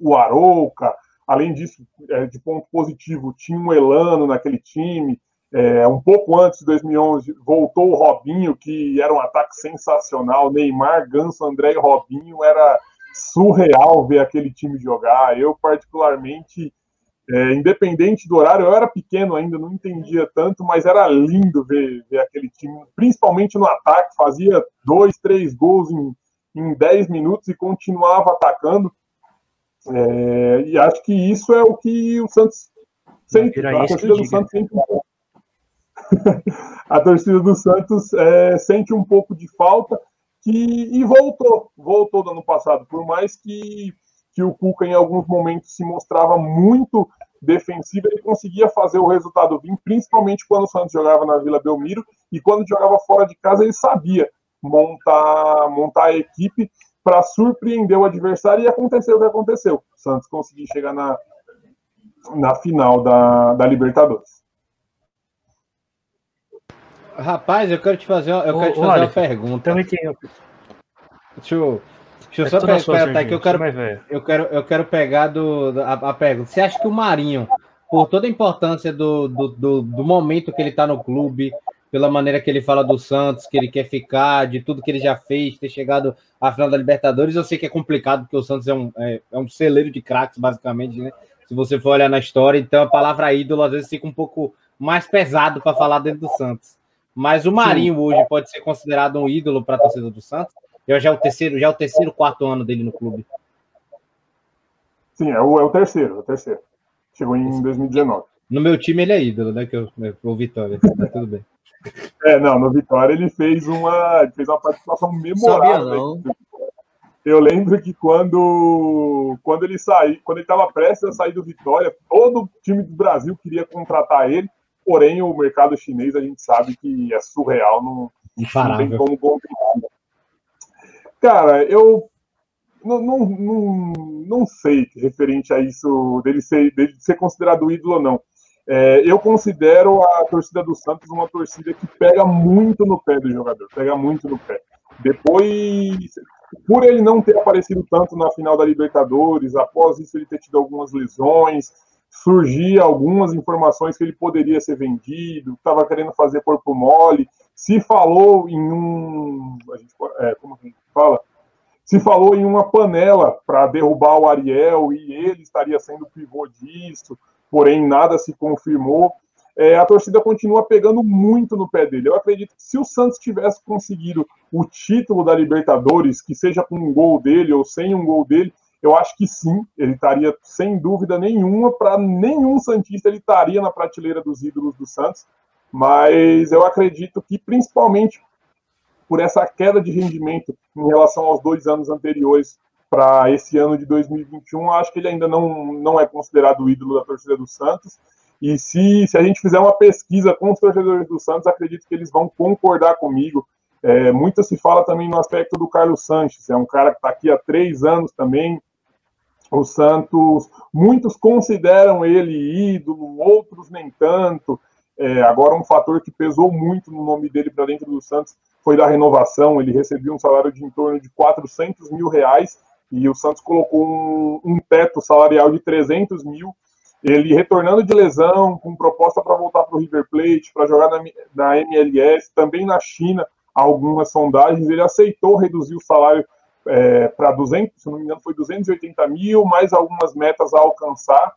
o Arouca. Além disso, é, de ponto positivo, tinha um Elano naquele time. É, um pouco antes de 2011, voltou o Robinho, que era um ataque sensacional. Neymar, Ganso, André e Robinho. Era surreal ver aquele time jogar. Eu, particularmente, é, independente do horário, eu era pequeno ainda, não entendia tanto, mas era lindo ver, ver aquele time, principalmente no ataque. Fazia dois, três gols em, em dez minutos e continuava atacando. É, e acho que isso é o que o Santos sente. A torcida do Santos sente um pouco. a torcida do Santos é, sente um pouco de falta que, e voltou, voltou do ano passado. Por mais que, que o Cuca em alguns momentos se mostrava muito defensivo, ele conseguia fazer o resultado vir, principalmente quando o Santos jogava na Vila Belmiro e quando jogava fora de casa ele sabia montar, montar a equipe para surpreender o adversário e aconteceu o que aconteceu. O Santos conseguiu chegar na, na final da, da Libertadores. Rapaz, eu quero te fazer, eu quero te fazer olha, uma pergunta. Também tenho. Deixa eu, deixa eu é só perguntar aqui. Eu quero, eu, quero, eu quero pegar do, a, a pergunta. Você acha que o Marinho, por toda a importância do, do, do, do momento que ele está no clube, pela maneira que ele fala do Santos, que ele quer ficar, de tudo que ele já fez, ter chegado à final da Libertadores. Eu sei que é complicado, porque o Santos é um, é, é um celeiro de craques, basicamente, né? Se você for olhar na história, então a palavra ídolo às vezes fica um pouco mais pesado para falar dentro do Santos. Mas o Marinho Sim. hoje pode ser considerado um ídolo para a torcida do Santos. Já é o terceiro, já é o terceiro, quarto ano dele no clube. Sim, é o, é o terceiro, é o terceiro. Chegou em 2019. No meu time ele é ídolo, né? Que eu, o Vitória, tá tudo bem. É, não, no Vitória ele fez uma, ele fez uma participação memorável. Eu lembro que quando, quando ele saiu, quando ele estava prestes a sair do Vitória, todo o time do Brasil queria contratar ele, porém o mercado chinês a gente sabe que é surreal, não, não tem como complicar. Cara, eu não, não, não, não sei referente a isso dele ser, dele ser considerado ídolo ou não. É, eu considero a torcida do Santos uma torcida que pega muito no pé do jogador, pega muito no pé. Depois, por ele não ter aparecido tanto na final da Libertadores, após isso ele ter tido algumas lesões, surgia algumas informações que ele poderia ser vendido, estava querendo fazer corpo mole. Se falou em um. Gente, é, como a gente fala? Se falou em uma panela para derrubar o Ariel e ele estaria sendo pivô disso porém nada se confirmou. É, a torcida continua pegando muito no pé dele. Eu acredito que se o Santos tivesse conseguido o título da Libertadores, que seja com um gol dele ou sem um gol dele, eu acho que sim, ele estaria sem dúvida nenhuma, para nenhum Santista ele estaria na prateleira dos ídolos do Santos, mas eu acredito que principalmente por essa queda de rendimento em relação aos dois anos anteriores para esse ano de 2021, acho que ele ainda não, não é considerado o ídolo da torcida do Santos. E se, se a gente fizer uma pesquisa com os torcedores do Santos, acredito que eles vão concordar comigo. É, muito se fala também no aspecto do Carlos Sanches, é um cara que está aqui há três anos também, o Santos, muitos consideram ele ídolo, outros nem tanto. É, agora, um fator que pesou muito no nome dele para dentro do Santos foi da renovação. Ele recebia um salário de em torno de 400 mil reais e o Santos colocou um, um teto salarial de 300 mil. Ele retornando de lesão, com proposta para voltar para o River Plate, para jogar na, na MLS, também na China, algumas sondagens, ele aceitou reduzir o salário é, para 200, se não me engano, foi 280 mil, mais algumas metas a alcançar.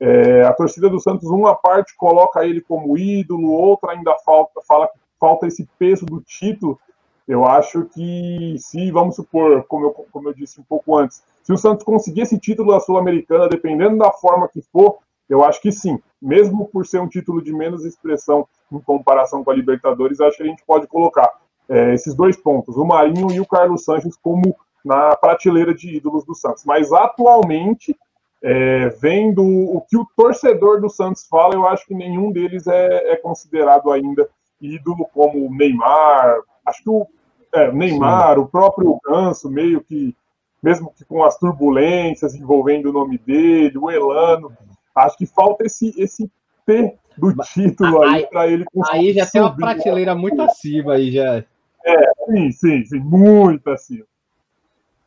É, a torcida do Santos, uma parte coloca ele como ídolo, outra ainda falta, fala falta esse peso do título. Eu acho que se, vamos supor, como eu, como eu disse um pouco antes, se o Santos conseguir esse título da Sul-Americana, dependendo da forma que for, eu acho que sim. Mesmo por ser um título de menos expressão em comparação com a Libertadores, acho que a gente pode colocar é, esses dois pontos, o Marinho e o Carlos Sanches, como na prateleira de ídolos do Santos. Mas atualmente, é, vendo o que o torcedor do Santos fala, eu acho que nenhum deles é, é considerado ainda ídolo como o Neymar. Acho que o é, Neymar, Sim. o próprio Ganso, meio que, mesmo que com as turbulências envolvendo o nome dele, o Elano, acho que falta esse, esse T do título aí, aí para ele conseguir. Aí já tem uma prateleira muito acima aí já. É, sim, sim, sim, muito acima.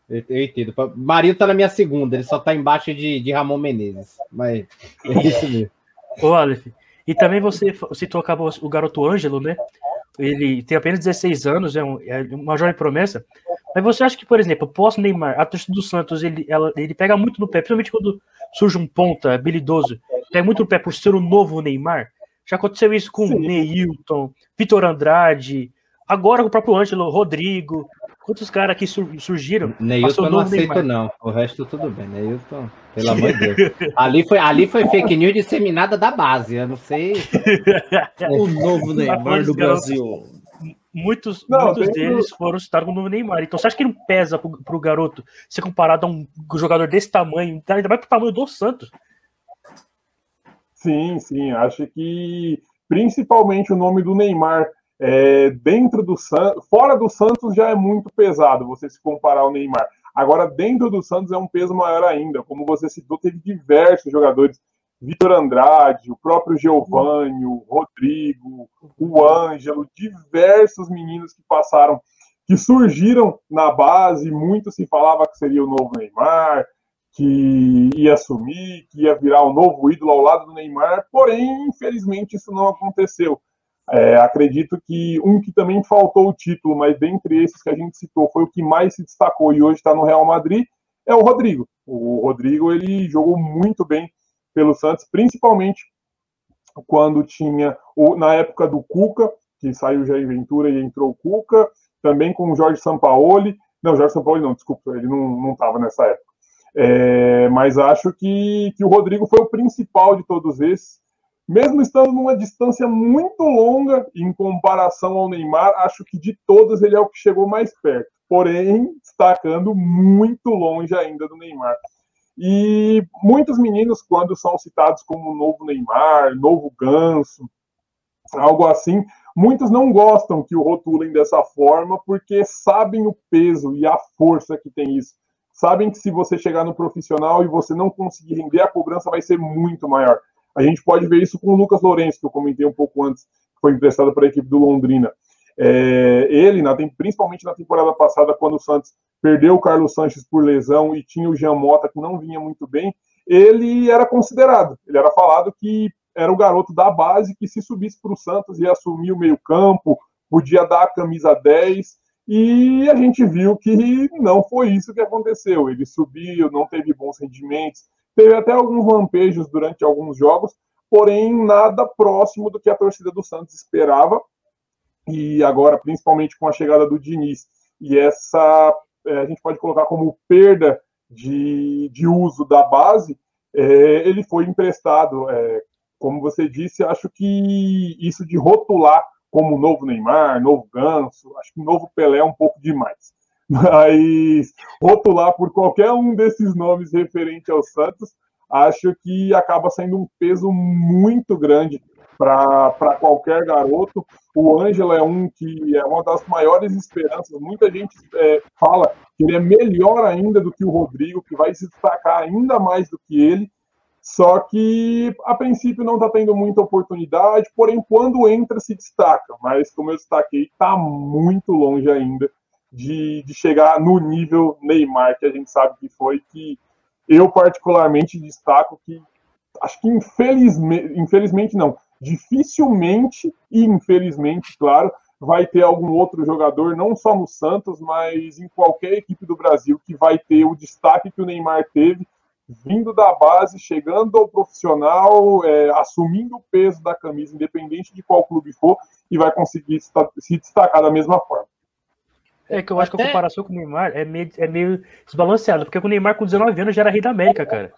Eu, eu entendo. Marinho tá na minha segunda, ele só tá embaixo de, de Ramon Menezes. Mas é isso mesmo. Ô, Aleph, e também você citou acabou o garoto Ângelo, né? Ele tem apenas 16 anos, é, um, é uma jovem promessa. Mas você acha que, por exemplo, pós Neymar, a torcida do Santos, ele, ela, ele pega muito no pé, principalmente quando surge um ponta habilidoso, pega muito no pé por ser o novo Neymar? Já aconteceu isso com Sim. Neilton, Vitor Andrade, agora com o próprio Ângelo, Rodrigo. Quantos caras aqui surgiram? Neilton não aceito, Neymar. não. O resto tudo bem. Neilton, pelo amor de Deus. Ali foi, ali foi fake news disseminada da base. Eu não sei. o novo Neymar do Brasil. Muitos, não, muitos deles foram citados como novo Neymar. Então você acha que não pesa pro, pro garoto ser comparado a um jogador desse tamanho, ainda mais pro tamanho do Santos? Sim, sim. Acho que principalmente o nome do Neymar é, dentro do Santos, fora do Santos já é muito pesado você se comparar ao Neymar. Agora, dentro do Santos é um peso maior ainda. Como você citou, teve diversos jogadores. Vitor Andrade, o próprio Giovanni, o Rodrigo, o Ângelo, diversos meninos que passaram, que surgiram na base, muito se falava que seria o novo Neymar, que ia assumir, que ia virar o novo ídolo ao lado do Neymar, porém, infelizmente, isso não aconteceu. É, acredito que um que também faltou o título, mas dentre esses que a gente citou, foi o que mais se destacou e hoje está no Real Madrid, é o Rodrigo. O Rodrigo ele jogou muito bem pelo Santos, principalmente quando tinha, na época do Cuca, que saiu o Jair Ventura e entrou o Cuca, também com o Jorge Sampaoli. Não, Jorge Sampaoli não, desculpa, ele não estava nessa época. É, mas acho que, que o Rodrigo foi o principal de todos esses mesmo estando numa distância muito longa em comparação ao Neymar, acho que de todos ele é o que chegou mais perto. Porém, destacando muito longe ainda do Neymar. E muitos meninos, quando são citados como novo Neymar, novo Ganso, algo assim, muitos não gostam que o rotulem dessa forma, porque sabem o peso e a força que tem isso. Sabem que se você chegar no profissional e você não conseguir render, a cobrança vai ser muito maior. A gente pode ver isso com o Lucas Lourenço, que eu comentei um pouco antes, que foi emprestado para a equipe do Londrina. É, ele, na, principalmente na temporada passada, quando o Santos perdeu o Carlos Sanches por lesão e tinha o Jean Mota, que não vinha muito bem, ele era considerado, ele era falado que era o garoto da base que se subisse para o Santos ia assumir o meio-campo, podia dar a camisa 10, e a gente viu que não foi isso que aconteceu. Ele subiu, não teve bons rendimentos, Teve até alguns lampejos durante alguns jogos, porém nada próximo do que a torcida do Santos esperava. E agora, principalmente com a chegada do Diniz e essa, é, a gente pode colocar como perda de, de uso da base, é, ele foi emprestado. É, como você disse, acho que isso de rotular como novo Neymar, novo Ganso, acho que novo Pelé é um pouco demais. Mas rotular por qualquer um desses nomes referente ao Santos, acho que acaba sendo um peso muito grande para qualquer garoto. O Ângelo é um que é uma das maiores esperanças. Muita gente é, fala que ele é melhor ainda do que o Rodrigo, que vai se destacar ainda mais do que ele. Só que a princípio não está tendo muita oportunidade, porém, quando entra, se destaca. Mas, como eu destaquei, está muito longe ainda de, de chegar no nível Neymar, que a gente sabe que foi, que eu particularmente destaco que acho que infelizmente, infelizmente não, dificilmente e infelizmente, claro, vai ter algum outro jogador, não só no Santos, mas em qualquer equipe do Brasil, que vai ter o destaque que o Neymar teve, vindo da base, chegando ao profissional, é, assumindo o peso da camisa, independente de qual clube for, e vai conseguir se destacar da mesma forma. É que eu acho Até... que a comparação com o Neymar é meio, é meio desbalanceada, porque o Neymar com 19 anos já era rei da América, cara.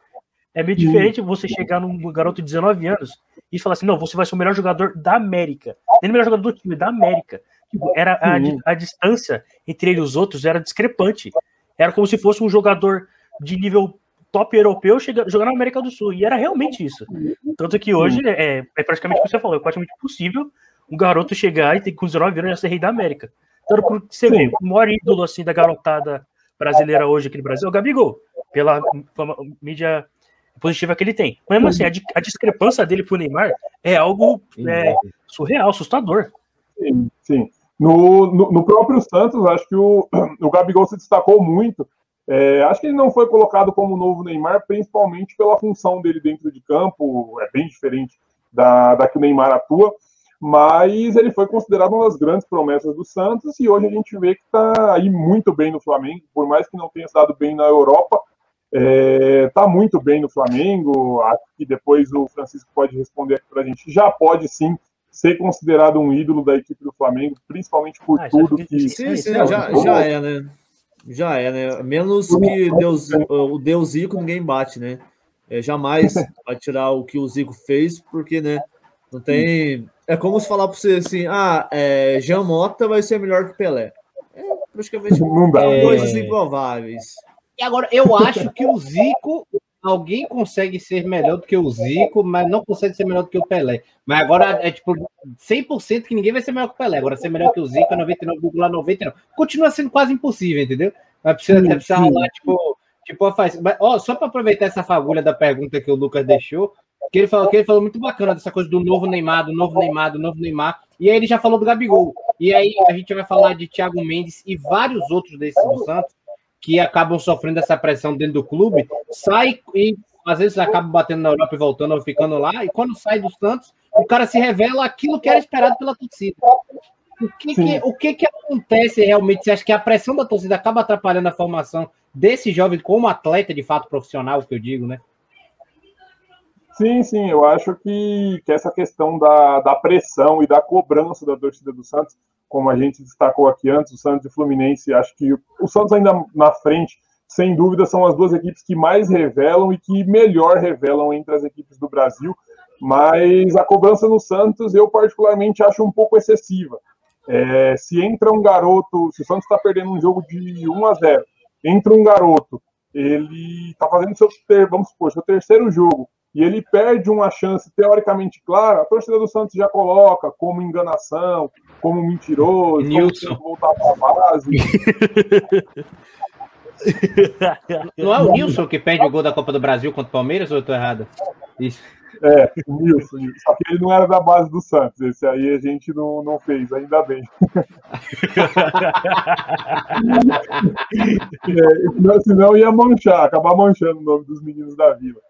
É meio diferente você chegar num garoto de 19 anos e falar assim: não, você vai ser o melhor jogador da América. Nem o melhor jogador do time, da América. Tipo, era a, a distância entre ele e os outros era discrepante. Era como se fosse um jogador de nível top europeu chegar, jogar na América do Sul. E era realmente isso. Tanto que hoje é, é praticamente o que você falou: é praticamente impossível um garoto chegar e ter com 19 anos já ser rei da América. Então, você vê, o maior ídolo assim, da garotada brasileira hoje aqui no Brasil é o Gabigol, pela mídia positiva que ele tem. Mas mesmo assim, a, a discrepância dele pro Neymar é algo é, surreal, assustador. Sim, sim. No, no, no, próprio Santos, acho que o, o Gabigol se destacou muito. É, acho que ele não foi colocado como novo Neymar, principalmente pela função dele dentro de campo, é bem diferente da, da que o Neymar atua, mas ele foi considerado uma das grandes promessas do Santos e hoje a gente vê que está aí muito bem no Flamengo, por mais que não tenha estado bem na Europa, Está é, tá muito bem no Flamengo. Acho que depois o Francisco pode responder aqui para a gente. Já pode sim ser considerado um ídolo da equipe do Flamengo, principalmente por ah, tudo que. Sim, sim, já, já é, né? Já é, né? Menos que Deus, o Deus Zico ninguém bate, né? É, jamais vai tirar o que o Zico fez, porque, né? Não tem. É como se falar para você assim: ah, é, Jean Mota vai ser melhor que Pelé. É praticamente não dá. coisas improváveis. E agora, eu acho que o Zico, alguém consegue ser melhor do que o Zico, mas não consegue ser melhor do que o Pelé. Mas agora é tipo 100% que ninguém vai ser melhor que o Pelé. Agora, ser melhor que o Zico é 99,99. Continua sendo quase impossível, entendeu? Mas precisa, sim, precisa rolar, tipo, tipo, faz. Mas, ó, só para aproveitar essa fagulha da pergunta que o Lucas deixou, que ele falou que ele falou muito bacana dessa coisa do novo Neymar, do novo Neymar, do novo Neymar. E aí ele já falou do Gabigol. E aí a gente vai falar de Thiago Mendes e vários outros desses do Santos que acabam sofrendo essa pressão dentro do clube, sai e às vezes acaba batendo na Europa e voltando ou ficando lá, e quando sai do Santos, o cara se revela aquilo que era esperado pela torcida. O que, que, o que, que acontece realmente? Você acha que a pressão da torcida acaba atrapalhando a formação desse jovem como atleta de fato profissional, que eu digo, né? Sim, sim, eu acho que, que essa questão da, da pressão e da cobrança da torcida do Santos como a gente destacou aqui antes, o Santos e o Fluminense, acho que o Santos ainda na frente, sem dúvida, são as duas equipes que mais revelam e que melhor revelam entre as equipes do Brasil, mas a cobrança no Santos eu particularmente acho um pouco excessiva. É, se entra um garoto, se o Santos está perdendo um jogo de 1 a 0, entra um garoto, ele está fazendo seu, vamos supor, seu terceiro jogo, e ele perde uma chance teoricamente clara, a torcida do Santos já coloca como enganação, como mentiroso, Nilson. como voltar para a base. Não é o Nilson que perde o gol da Copa do Brasil contra o Palmeiras ou eu tô errado? Isso. É, o Nilson. Só que ele não era da base do Santos. Esse aí a gente não, não fez, ainda bem. é, senão ia manchar, acabar manchando o nome dos meninos da vila.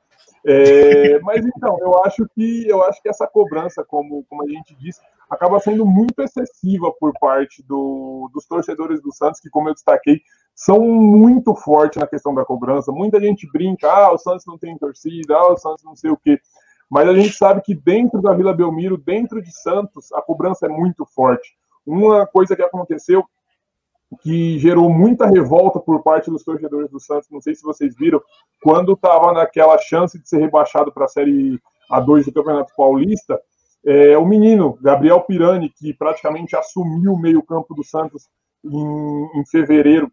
É, mas então, eu acho que eu acho que essa cobrança, como, como a gente disse, acaba sendo muito excessiva por parte do, dos torcedores do Santos, que, como eu destaquei, são muito fortes na questão da cobrança. Muita gente brinca, ah, o Santos não tem torcida, ah, o Santos não sei o quê. Mas a gente sabe que dentro da Vila Belmiro, dentro de Santos, a cobrança é muito forte. Uma coisa que aconteceu que gerou muita revolta por parte dos torcedores do Santos. Não sei se vocês viram, quando estava naquela chance de ser rebaixado para a Série A2 do Campeonato Paulista, é, o menino, Gabriel Pirani, que praticamente assumiu o meio-campo do Santos em, em, fevereiro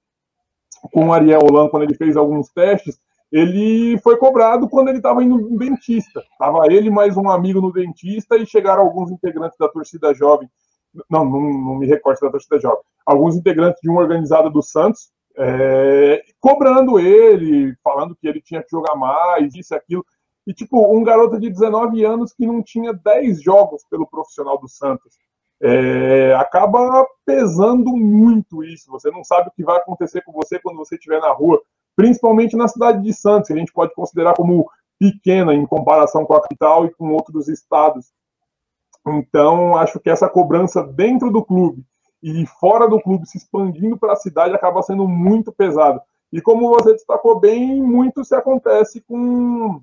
com o Ariel Holan, quando ele fez alguns testes, ele foi cobrado quando ele estava indo no dentista. Estava ele mais um amigo no dentista e chegaram alguns integrantes da torcida jovem. Não, não, não me recordo da torcida jovem. Alguns integrantes de uma organizada do Santos, é, cobrando ele, falando que ele tinha que jogar mais, isso e aquilo. E, tipo, um garoto de 19 anos que não tinha 10 jogos pelo profissional do Santos. É, acaba pesando muito isso. Você não sabe o que vai acontecer com você quando você estiver na rua, principalmente na cidade de Santos, que a gente pode considerar como pequena em comparação com a capital e com outros estados. Então, acho que essa cobrança dentro do clube e fora do clube, se expandindo para a cidade, acaba sendo muito pesado. E como você destacou bem, muito se acontece com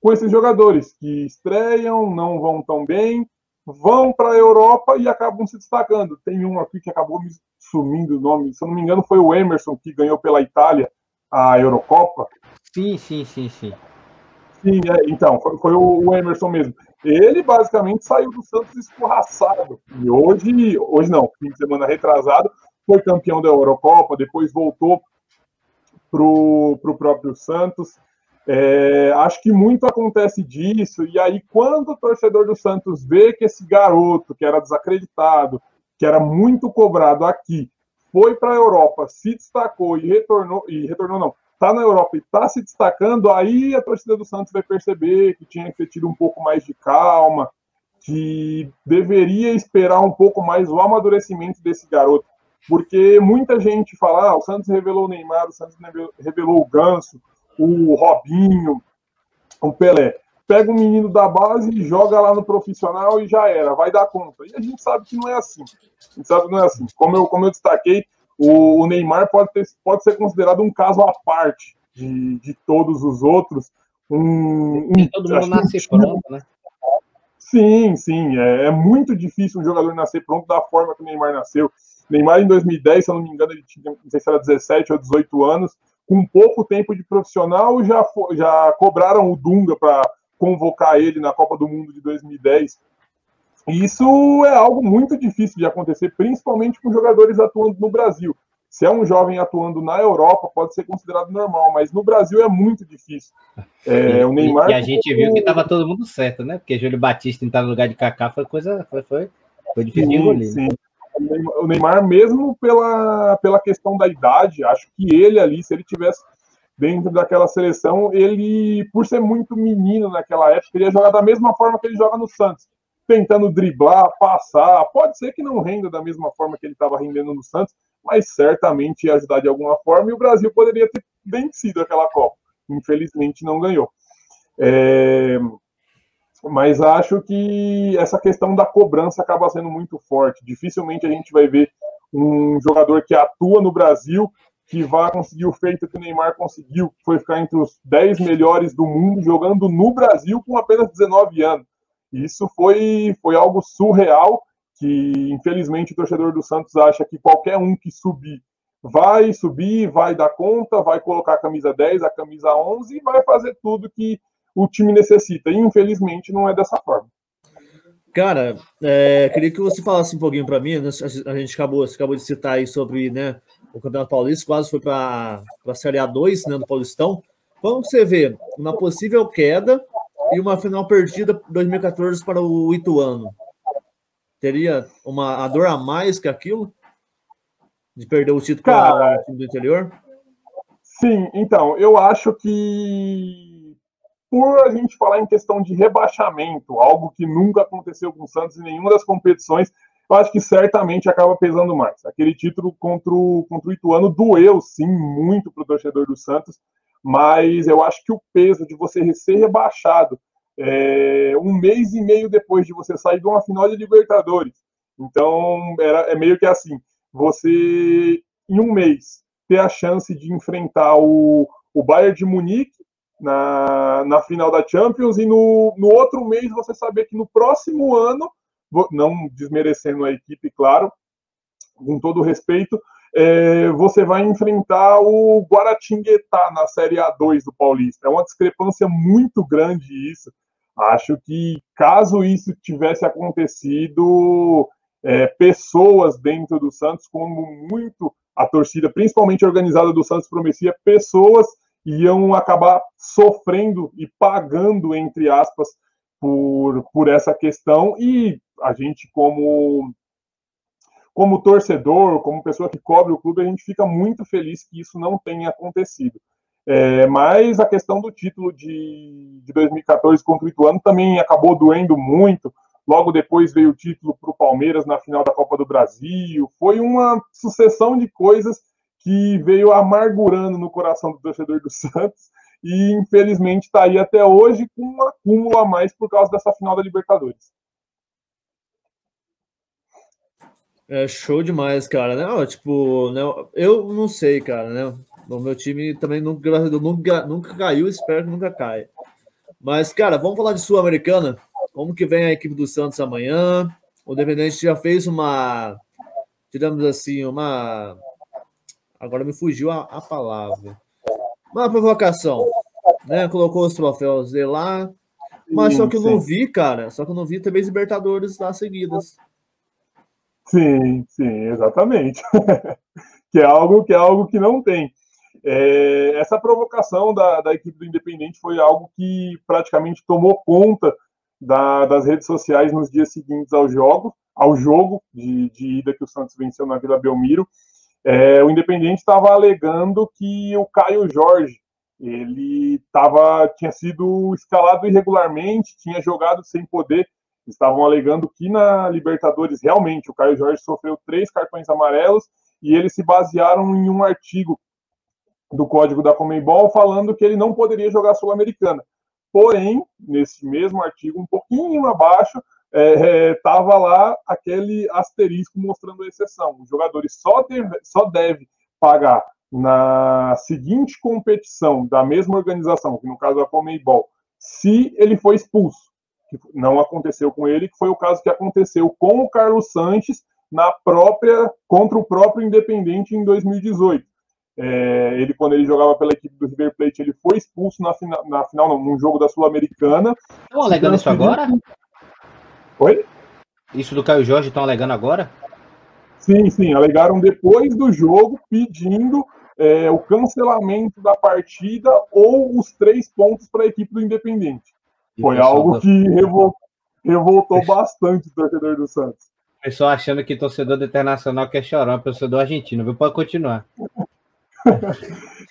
com esses jogadores que estreiam, não vão tão bem, vão para a Europa e acabam se destacando. Tem um aqui que acabou me sumindo o nome, se eu não me engano, foi o Emerson que ganhou pela Itália a Eurocopa. Sim, sim, sim, sim. Sim, é, então, foi, foi, o Emerson mesmo. Ele basicamente saiu do Santos escorraçado. E hoje, hoje não, fim de semana retrasado, foi campeão da Eurocopa, depois voltou para o próprio Santos. É, acho que muito acontece disso, e aí, quando o torcedor do Santos vê que esse garoto, que era desacreditado, que era muito cobrado aqui, foi para a Europa, se destacou e retornou, e retornou não, está na Europa e está se destacando, aí a torcida do Santos vai perceber que tinha que ter tido um pouco mais de calma, que deveria esperar um pouco mais o amadurecimento desse garoto. Porque muita gente fala, ah, o Santos revelou o Neymar, o Santos revelou o Ganso, o Robinho, o Pelé. Pega um menino da base e joga lá no profissional e já era, vai dar conta. E a gente sabe que não é assim. A gente sabe que não é assim. Como eu, como eu destaquei, o, o Neymar pode, ter, pode ser considerado um caso à parte de, de todos os outros. Um, um todo mundo nasce pronto, né? Sim, sim. É, é, muito difícil um jogador nascer pronto da forma que o Neymar nasceu. Neymar, em 2010, se eu não me engano, ele tinha, não sei se era 17 ou 18 anos, com pouco tempo de profissional, já, já cobraram o Dunga para convocar ele na Copa do Mundo de 2010. E isso é algo muito difícil de acontecer, principalmente com jogadores atuando no Brasil. Se é um jovem atuando na Europa, pode ser considerado normal, mas no Brasil é muito difícil. É, e, o Neymar. E a gente viu que estava todo mundo certo, né? Porque Júlio Batista entrar no lugar de Kaká foi coisa. Foi, foi, foi difícil sim, de engolir. Sim. Né? o Neymar, mesmo pela, pela questão da idade, acho que ele ali, se ele tivesse dentro daquela seleção, ele, por ser muito menino naquela época, ele ia jogar da mesma forma que ele joga no Santos, tentando driblar, passar. Pode ser que não renda da mesma forma que ele estava rendendo no Santos, mas certamente ia ajudar de alguma forma e o Brasil poderia ter vencido aquela Copa. Infelizmente não ganhou. É, mas acho que essa questão da cobrança acaba sendo muito forte. Dificilmente a gente vai ver um jogador que atua no Brasil que vai conseguir o feito que o Neymar conseguiu, que foi ficar entre os 10 melhores do mundo jogando no Brasil com apenas 19 anos. Isso foi, foi algo surreal que, infelizmente, o torcedor do Santos acha que qualquer um que subir vai subir, vai dar conta, vai colocar a camisa 10, a camisa 11 e vai fazer tudo que o time necessita. E infelizmente não é dessa forma. Cara, é, queria que você falasse um pouquinho para mim. Né? A gente acabou, acabou de citar aí sobre né, o Campeonato Paulista, quase foi para a Série A2 né, no Paulistão. Como você vê uma possível queda e uma final perdida 2014 para o Ituano? Teria uma a dor a mais que aquilo? De perder o título para o time do interior? Sim, então, eu acho que por a gente falar em questão de rebaixamento, algo que nunca aconteceu com o Santos em nenhuma das competições, eu acho que certamente acaba pesando mais. Aquele título contra o, contra o Ituano doeu, sim, muito para o torcedor do Santos, mas eu acho que o peso de você ser rebaixado é, um mês e meio depois de você sair de uma final de Libertadores, então era, é meio que assim, você em um mês ter a chance de enfrentar o, o Bayern de Munique na, na final da Champions e no, no outro mês você saber que no próximo ano, não desmerecendo a equipe, claro, com todo respeito, é, você vai enfrentar o Guaratinguetá na Série A2 do Paulista. É uma discrepância muito grande isso. Acho que caso isso tivesse acontecido, é, pessoas dentro do Santos, como muito a torcida, principalmente organizada do Santos, prometia, pessoas iam acabar sofrendo e pagando, entre aspas, por, por essa questão. E a gente, como, como torcedor, como pessoa que cobre o clube, a gente fica muito feliz que isso não tenha acontecido. É, mas a questão do título de, de 2014 contra o Ituano também acabou doendo muito. Logo depois veio o título para o Palmeiras na final da Copa do Brasil. Foi uma sucessão de coisas que veio amargurando no coração do torcedor do Santos e infelizmente está aí até hoje com um acúmulo a mais por causa dessa final da Libertadores. É show demais, cara, né? Tipo, né? eu não sei, cara, né? O meu time também nunca, nunca, nunca caiu, espero que nunca caia. Mas, cara, vamos falar de Sul-Americana. Como que vem a equipe do Santos amanhã? O Independente já fez uma, digamos assim, uma. Agora me fugiu a, a palavra. Uma provocação, né? Colocou os troféus de lá, mas só que eu não vi, cara. Só que eu não vi também Libertadores lá seguidas. Sim, sim, exatamente. que é algo que é algo que não tem. É, essa provocação da, da, equipe do Independente foi algo que praticamente tomou conta da, das redes sociais nos dias seguintes ao jogo, ao jogo de, de ida que o Santos venceu na Vila Belmiro. É, o Independente estava alegando que o Caio Jorge ele tava, tinha sido escalado irregularmente, tinha jogado sem poder. Estavam alegando que na Libertadores realmente o Caio Jorge sofreu três cartões amarelos e eles se basearam em um artigo do código da Comembol falando que ele não poderia jogar Sul-Americana. Porém, nesse mesmo artigo, um pouquinho abaixo, estava é, é lá aquele asterisco mostrando a exceção. Os jogadores só deve, só deve pagar na seguinte competição da mesma organização, que no caso é a Comembol, se ele foi expulso. Que não aconteceu com ele, que foi o caso que aconteceu com o Carlos Sanches na própria contra o próprio Independente em 2018. É, ele, quando ele jogava pela equipe do River Plate, ele foi expulso na, fina, na final, não, num jogo da Sul-Americana. Estão alegando isso agora? Oi? Isso do Caio Jorge estão alegando agora? Sim, sim, alegaram depois do jogo, pedindo é, o cancelamento da partida ou os três pontos para a equipe do Independente. Foi algo que revoltou, revoltou bastante o torcedor do Santos. Pessoal achando que torcedor do Internacional quer chorar, torcedor argentino, viu? Pode continuar.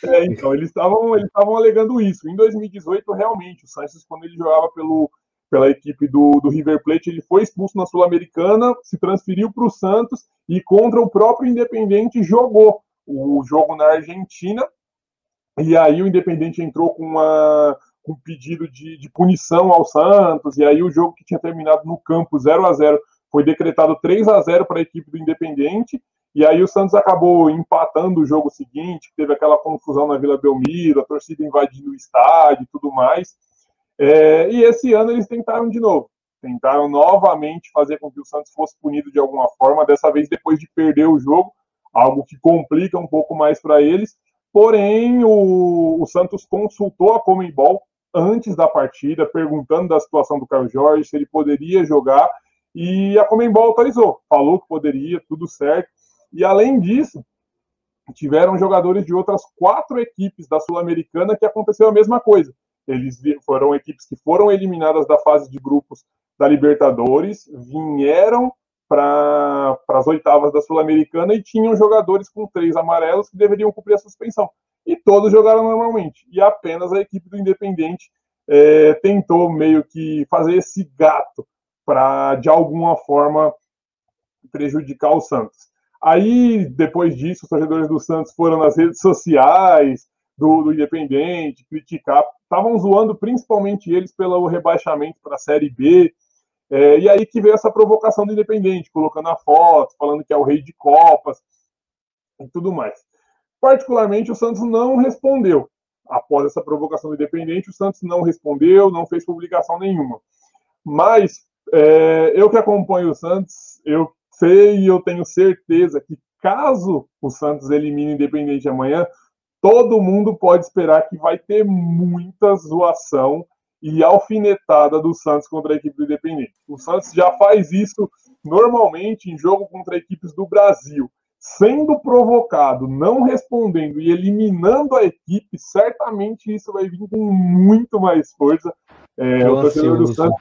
é, então, eles estavam eles alegando isso. Em 2018, realmente, o Santos, quando ele jogava pelo, pela equipe do, do River Plate, ele foi expulso na Sul-Americana, se transferiu para o Santos e contra o próprio Independente jogou o jogo na Argentina. E aí o Independente entrou com, uma, com pedido de, de punição ao Santos, e aí o jogo que tinha terminado no campo 0 a 0 foi decretado 3 a 0 para a equipe do Independente, e aí o Santos acabou empatando o jogo seguinte, teve aquela confusão na Vila Belmiro, a torcida invadindo o estádio e tudo mais. É, e esse ano eles tentaram de novo. Tentaram novamente fazer com que o Santos fosse punido de alguma forma, dessa vez depois de perder o jogo, algo que complica um pouco mais para eles. Porém, o, o, Santos consultou a Comembol antes da partida, perguntando da situação do Carlos Jorge, se ele poderia jogar, e a Comembol autorizou, falou que poderia, tudo certo. E além disso, tiveram jogadores de outras quatro equipes da Sul-Americana que aconteceu a mesma coisa. Eles foram equipes que foram eliminadas da fase de grupos da Libertadores, vieram para as oitavas da Sul-Americana e tinham jogadores com três amarelos que deveriam cumprir a suspensão. E todos jogaram normalmente. E apenas a equipe do Independente é, tentou meio que fazer esse gato para, de alguma forma, prejudicar o Santos. Aí, depois disso, os torcedores do Santos foram nas redes sociais do, do Independente criticar. Estavam zoando principalmente eles pelo rebaixamento para a Série B. É, e aí que veio essa provocação do Independente, colocando a foto, falando que é o rei de Copas e tudo mais. Particularmente, o Santos não respondeu. Após essa provocação do Independente, o Santos não respondeu, não fez publicação nenhuma. Mas é, eu que acompanho o Santos, eu sei e eu tenho certeza que caso o Santos elimine o Independente amanhã, todo mundo pode esperar que vai ter muita zoação e alfinetada do Santos contra a equipe do Independente. O Santos já faz isso normalmente em jogo contra equipes do Brasil. Sendo provocado, não respondendo e eliminando a equipe, certamente isso vai vir com muito mais força. É, o torcedor do Santos.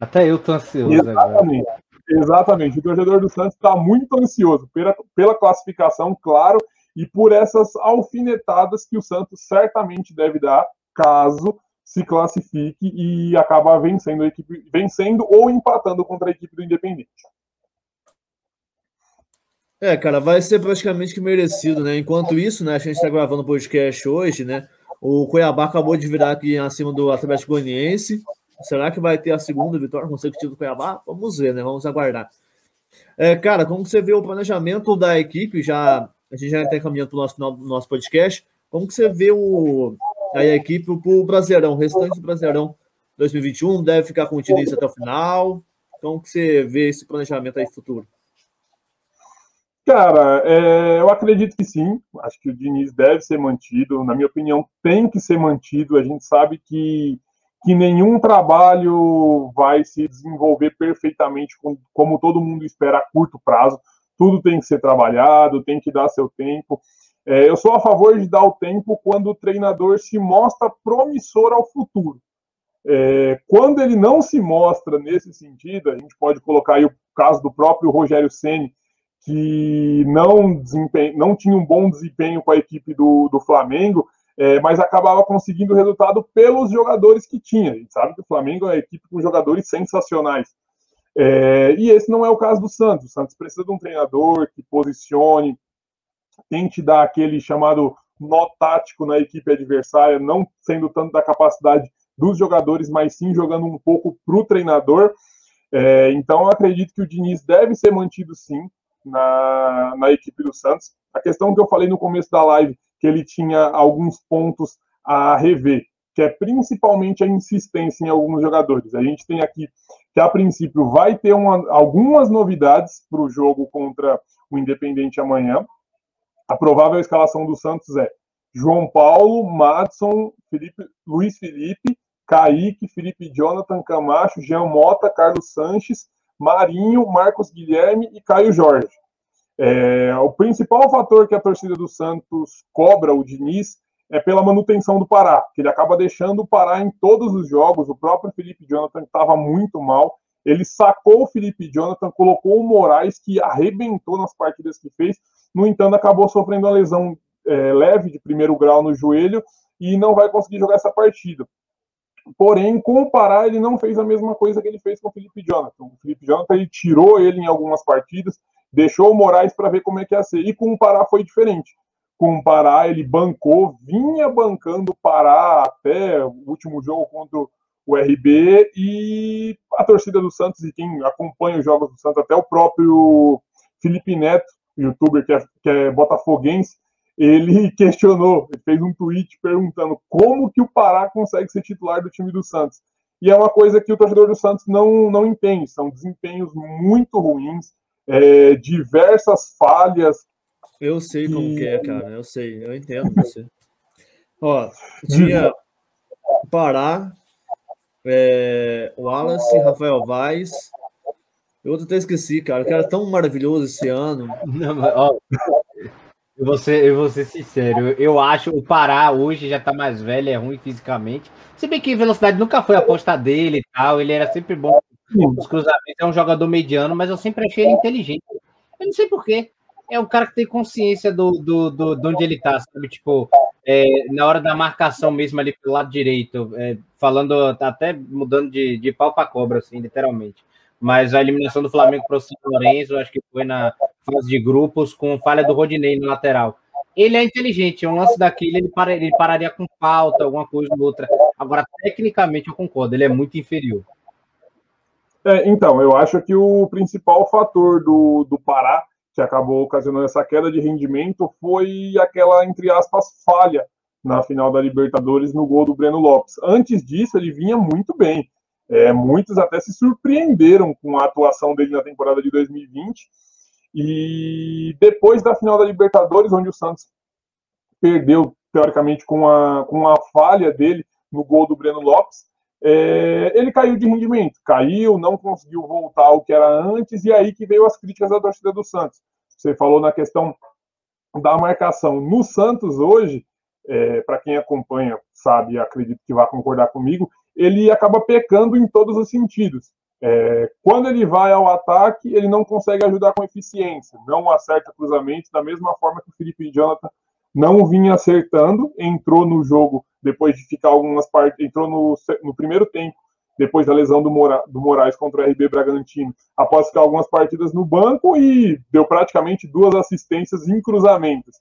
Até eu tô ansioso. Exatamente. Agora. Exatamente. O torcedor do Santos está muito ansioso pela, pela classificação, claro, e por essas alfinetadas que o Santos certamente deve dar caso se classifique e acabar vencendo a equipe, vencendo ou empatando contra a equipe do Independente. É, cara, vai ser praticamente que merecido, né? Enquanto isso, né, a gente está gravando o podcast hoje, né? O Cuiabá acabou de virar aqui acima do Atlético Goianiense. Será que vai ter a segunda vitória consecutiva do Cuiabá? Vamos ver, né? Vamos aguardar. É, cara, como você vê o planejamento da equipe, já a gente já está encaminhando para o nosso, nosso podcast. Como que você vê o, a equipe para o Brasileirão, o restante do Brasileirão 2021? Deve ficar com o Diniz até o final? Como que você vê esse planejamento aí futuro? Cara, é, eu acredito que sim. Acho que o Diniz deve ser mantido. Na minha opinião, tem que ser mantido. A gente sabe que, que nenhum trabalho vai se desenvolver perfeitamente como todo mundo espera a curto prazo tudo tem que ser trabalhado, tem que dar seu tempo. É, eu sou a favor de dar o tempo quando o treinador se mostra promissor ao futuro. É, quando ele não se mostra nesse sentido, a gente pode colocar aí o caso do próprio Rogério Ceni, que não, não tinha um bom desempenho com a equipe do, do Flamengo, é, mas acabava conseguindo resultado pelos jogadores que tinha. A gente sabe que o Flamengo é uma equipe com jogadores sensacionais. É, e esse não é o caso do Santos. O Santos precisa de um treinador que posicione, tente dar aquele chamado nó tático na equipe adversária, não sendo tanto da capacidade dos jogadores, mas sim jogando um pouco para o treinador. É, então, eu acredito que o Diniz deve ser mantido sim na, na equipe do Santos. A questão que eu falei no começo da live, que ele tinha alguns pontos a rever que é principalmente a insistência em alguns jogadores. A gente tem aqui que, a princípio, vai ter uma, algumas novidades para o jogo contra o Independente amanhã. A provável escalação do Santos é João Paulo, Madson, Felipe, Luiz Felipe, Kaique, Felipe Jonathan Camacho, Jean Mota, Carlos Sanches, Marinho, Marcos Guilherme e Caio Jorge. É, o principal fator que a torcida do Santos cobra o Diniz é pela manutenção do Pará, que ele acaba deixando o Pará em todos os jogos. O próprio Felipe Jonathan estava muito mal. Ele sacou o Felipe Jonathan, colocou o Moraes, que arrebentou nas partidas que fez. No entanto, acabou sofrendo uma lesão é, leve de primeiro grau no joelho e não vai conseguir jogar essa partida. Porém, com o Pará, ele não fez a mesma coisa que ele fez com o Felipe Jonathan. O Felipe Jonathan ele tirou ele em algumas partidas, deixou o Moraes para ver como é que ia ser. E com o Pará foi diferente com o Pará, ele bancou, vinha bancando o Pará até o último jogo contra o RB e a torcida do Santos e quem acompanha os jogos do Santos, até o próprio Felipe Neto, youtuber que é, que é botafoguense, ele questionou, ele fez um tweet perguntando como que o Pará consegue ser titular do time do Santos. E é uma coisa que o torcedor do Santos não, não entende, são desempenhos muito ruins, é, diversas falhas, eu sei como que é, cara. Eu sei, eu entendo você. Ó, tinha Pará, é, Wallace, Rafael Vaz. Eu até esqueci, cara. Que era tão maravilhoso esse ano. Não, mas, ó, eu vou, ser, eu vou ser sincero. Eu acho o Pará hoje já tá mais velho, é ruim fisicamente. Se bem que velocidade nunca foi a aposta dele e tal. Ele era sempre bom nos cruzamentos. É um jogador mediano, mas eu sempre achei ele inteligente. Eu não sei porquê é o cara que tem consciência do, do, do, de onde ele tá, sabe? Tipo, é, na hora da marcação mesmo ali pelo lado direito, é, falando, até mudando de, de pau para cobra, assim, literalmente. Mas a eliminação do Flamengo para o São Lourenço, acho que foi na fase de grupos, com falha do Rodinei no lateral. Ele é inteligente, é um lance daquele, ele, para, ele pararia com falta, alguma coisa ou outra. Agora, tecnicamente, eu concordo, ele é muito inferior. É, então, eu acho que o principal fator do, do Pará que acabou ocasionando essa queda de rendimento foi aquela, entre aspas, falha na final da Libertadores no gol do Breno Lopes. Antes disso, ele vinha muito bem. É, muitos até se surpreenderam com a atuação dele na temporada de 2020. E depois da final da Libertadores, onde o Santos perdeu, teoricamente, com a, com a falha dele no gol do Breno Lopes, é, ele caiu de rendimento, caiu, não conseguiu voltar ao que era antes, e aí que veio as críticas da torcida do Santos. Você falou na questão da marcação. No Santos, hoje, é, para quem acompanha, sabe, acredito que vai concordar comigo, ele acaba pecando em todos os sentidos. É, quando ele vai ao ataque, ele não consegue ajudar com eficiência, não acerta cruzamentos, da mesma forma que o Felipe Jonathan não vinha acertando, entrou no jogo depois de ficar algumas partes, entrou no, no primeiro tempo, depois da lesão do, Mora, do Moraes contra o RB Bragantino, após ficar algumas partidas no banco e deu praticamente duas assistências em cruzamentos.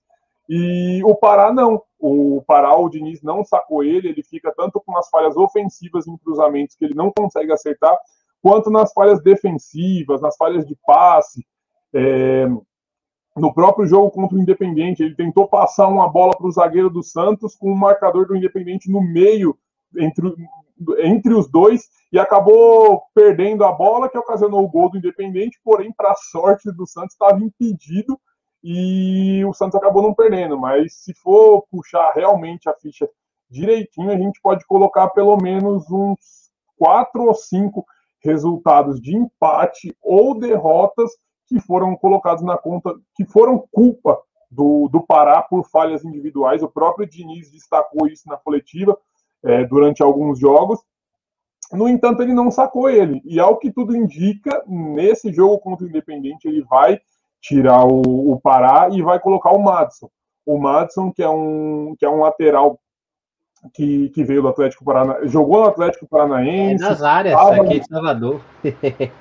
E o Pará não. O Pará, o Diniz não sacou ele, ele fica tanto com as falhas ofensivas em cruzamentos que ele não consegue acertar, quanto nas falhas defensivas, nas falhas de passe. É, no próprio jogo contra o Independente, ele tentou passar uma bola para o zagueiro do Santos com o marcador do Independente no meio, entre, entre os dois, e acabou perdendo a bola, que ocasionou o gol do Independente, porém, para a sorte do Santos, estava impedido e o Santos acabou não perdendo. Mas se for puxar realmente a ficha direitinho, a gente pode colocar pelo menos uns quatro ou cinco resultados de empate ou derrotas que foram colocados na conta, que foram culpa do, do Pará por falhas individuais. O próprio Diniz destacou isso na coletiva é, durante alguns jogos. No entanto, ele não sacou ele. E ao que tudo indica, nesse jogo contra o Independente, ele vai tirar o, o Pará e vai colocar o Madison. O Madison, que é um, que é um lateral que, que veio do Atlético Paranaense, jogou no Atlético Paranaense. É das áreas, aqui de Salvador.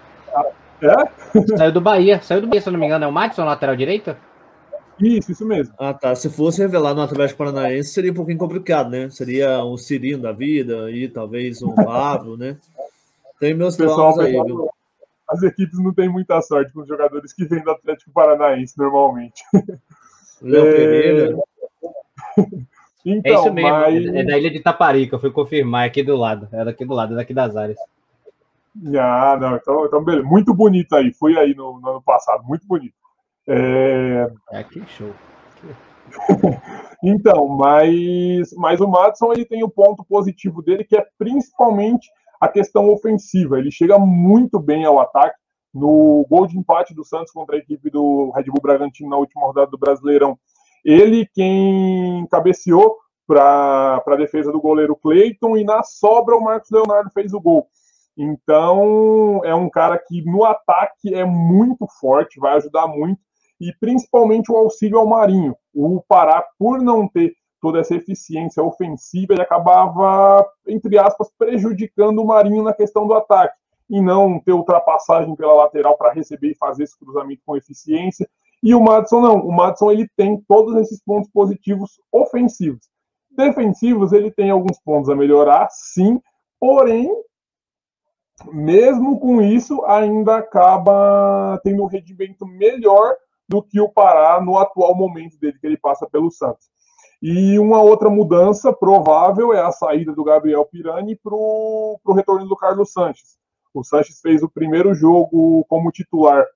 É? Saiu do Bahia, saiu do Bahia, se eu não me engano, é o Madison, lateral direito? Isso, isso mesmo. Ah, tá. Se fosse revelar no Atlético Paranaense, seria um pouquinho complicado, né? Seria um Cirinho da vida, e talvez um Pablo, né? Tem meus pessoal, aí, viu? As equipes não têm muita sorte com os jogadores que vêm do Atlético Paranaense, normalmente. Léo é... Pereira. Então, é isso mesmo, mas... é da ilha de Taparica, eu fui confirmar, é aqui do lado, é daqui do lado, é daqui das áreas. Ah, não, então, então beleza. Muito bonito aí. Fui aí no, no ano passado, muito bonito. É, é que show. então, mas, mas o Madison ele tem o ponto positivo dele, que é principalmente a questão ofensiva. Ele chega muito bem ao ataque. No gol de empate do Santos contra a equipe do Red Bull Bragantino na última rodada do Brasileirão, ele quem cabeceou para a defesa do goleiro Cleiton e na sobra o Marcos Leonardo fez o gol. Então, é um cara que no ataque é muito forte, vai ajudar muito, e principalmente o auxílio ao Marinho. O Pará, por não ter toda essa eficiência ofensiva, ele acabava, entre aspas, prejudicando o Marinho na questão do ataque, e não ter ultrapassagem pela lateral para receber e fazer esse cruzamento com eficiência. E o Madison não, o Madison ele tem todos esses pontos positivos ofensivos. Defensivos, ele tem alguns pontos a melhorar, sim, porém mesmo com isso, ainda acaba tendo um rendimento melhor do que o Pará no atual momento dele, que ele passa pelo Santos. E uma outra mudança provável é a saída do Gabriel Pirani para o retorno do Carlos Sanches. O Sanches fez o primeiro jogo como titular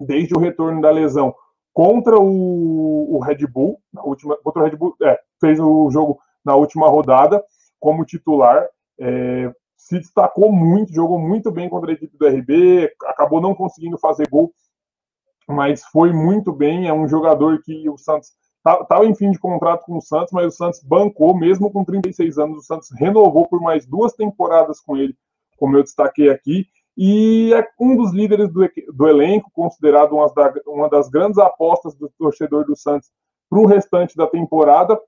desde o retorno da lesão contra o, o Red Bull, na última, contra o Red Bull, é, fez o jogo na última rodada como titular. É, se destacou muito, jogou muito bem contra a equipe do RB, acabou não conseguindo fazer gol, mas foi muito bem. É um jogador que o Santos estava tá, em fim de contrato com o Santos, mas o Santos bancou, mesmo com 36 anos, o Santos renovou por mais duas temporadas com ele, como eu destaquei aqui, e é um dos líderes do, do elenco, considerado uma, da, uma das grandes apostas do torcedor do Santos para o restante da temporada,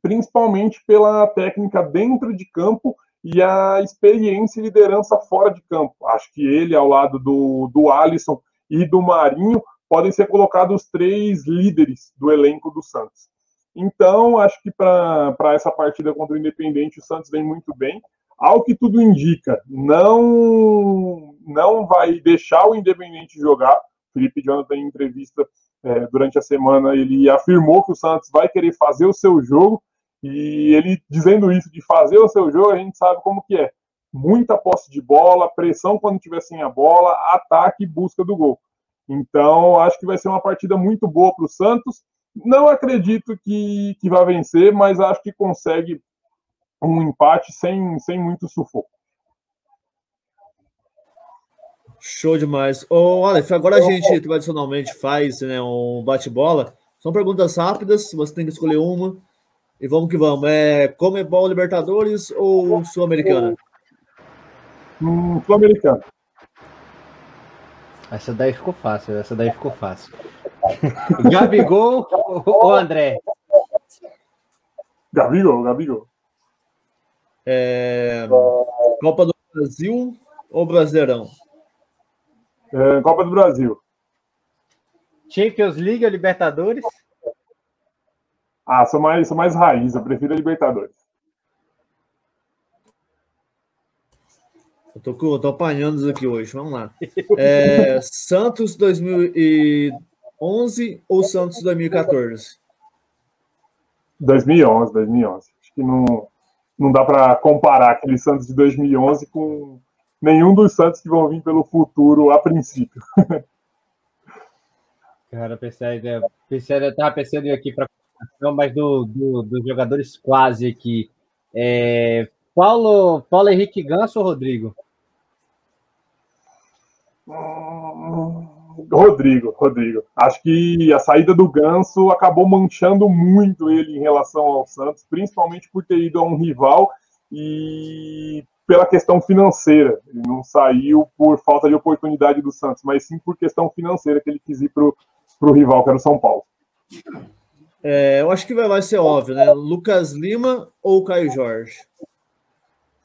principalmente pela técnica dentro de campo e a experiência e liderança fora de campo. Acho que ele, ao lado do, do Alisson e do Marinho, podem ser colocados os três líderes do elenco do Santos. Então, acho que para essa partida contra o Independente, o Santos vem muito bem. Ao que tudo indica, não, não vai deixar o Independente jogar. Felipe Jonathan, em entrevista é, durante a semana, ele afirmou que o Santos vai querer fazer o seu jogo e ele dizendo isso de fazer o seu jogo, a gente sabe como que é. Muita posse de bola, pressão quando tiver sem a bola, ataque e busca do gol. Então, acho que vai ser uma partida muito boa para o Santos. Não acredito que, que vai vencer, mas acho que consegue um empate sem, sem muito sufoco. Show demais. Ô, Aleph, agora a gente tradicionalmente faz né, um bate-bola. São perguntas rápidas, você tem que escolher uma. E vamos que vamos. É Comebol Libertadores ou Sul-Americana? Hum, Sul-Americana. Essa daí ficou fácil, essa daí ficou fácil. Gabigol ou André? Gabigol, Gabigol. É... Copa do Brasil ou Brasileirão? É, Copa do Brasil. Champions League ou Libertadores? Ah, sou mais, sou mais raiz, eu prefiro a Libertadores. Eu tô, eu tô apanhando isso aqui hoje, vamos lá. É, Santos 2011 ou Santos 2014? 2011, 2011. Acho que não, não dá para comparar aquele Santos de 2011 com nenhum dos Santos que vão vir pelo futuro a princípio. Cara, pensei, pensei, eu tava pensando aqui para mas do, do, dos jogadores quase aqui. É, Paulo, Paulo Henrique Ganso ou Rodrigo? Rodrigo, Rodrigo. Acho que a saída do Ganso acabou manchando muito ele em relação ao Santos, principalmente por ter ido a um rival e pela questão financeira. Ele não saiu por falta de oportunidade do Santos, mas sim por questão financeira que ele quis ir para o rival, que era o São Paulo. É, eu acho que vai, vai ser óbvio, né? Lucas Lima ou Caio Jorge?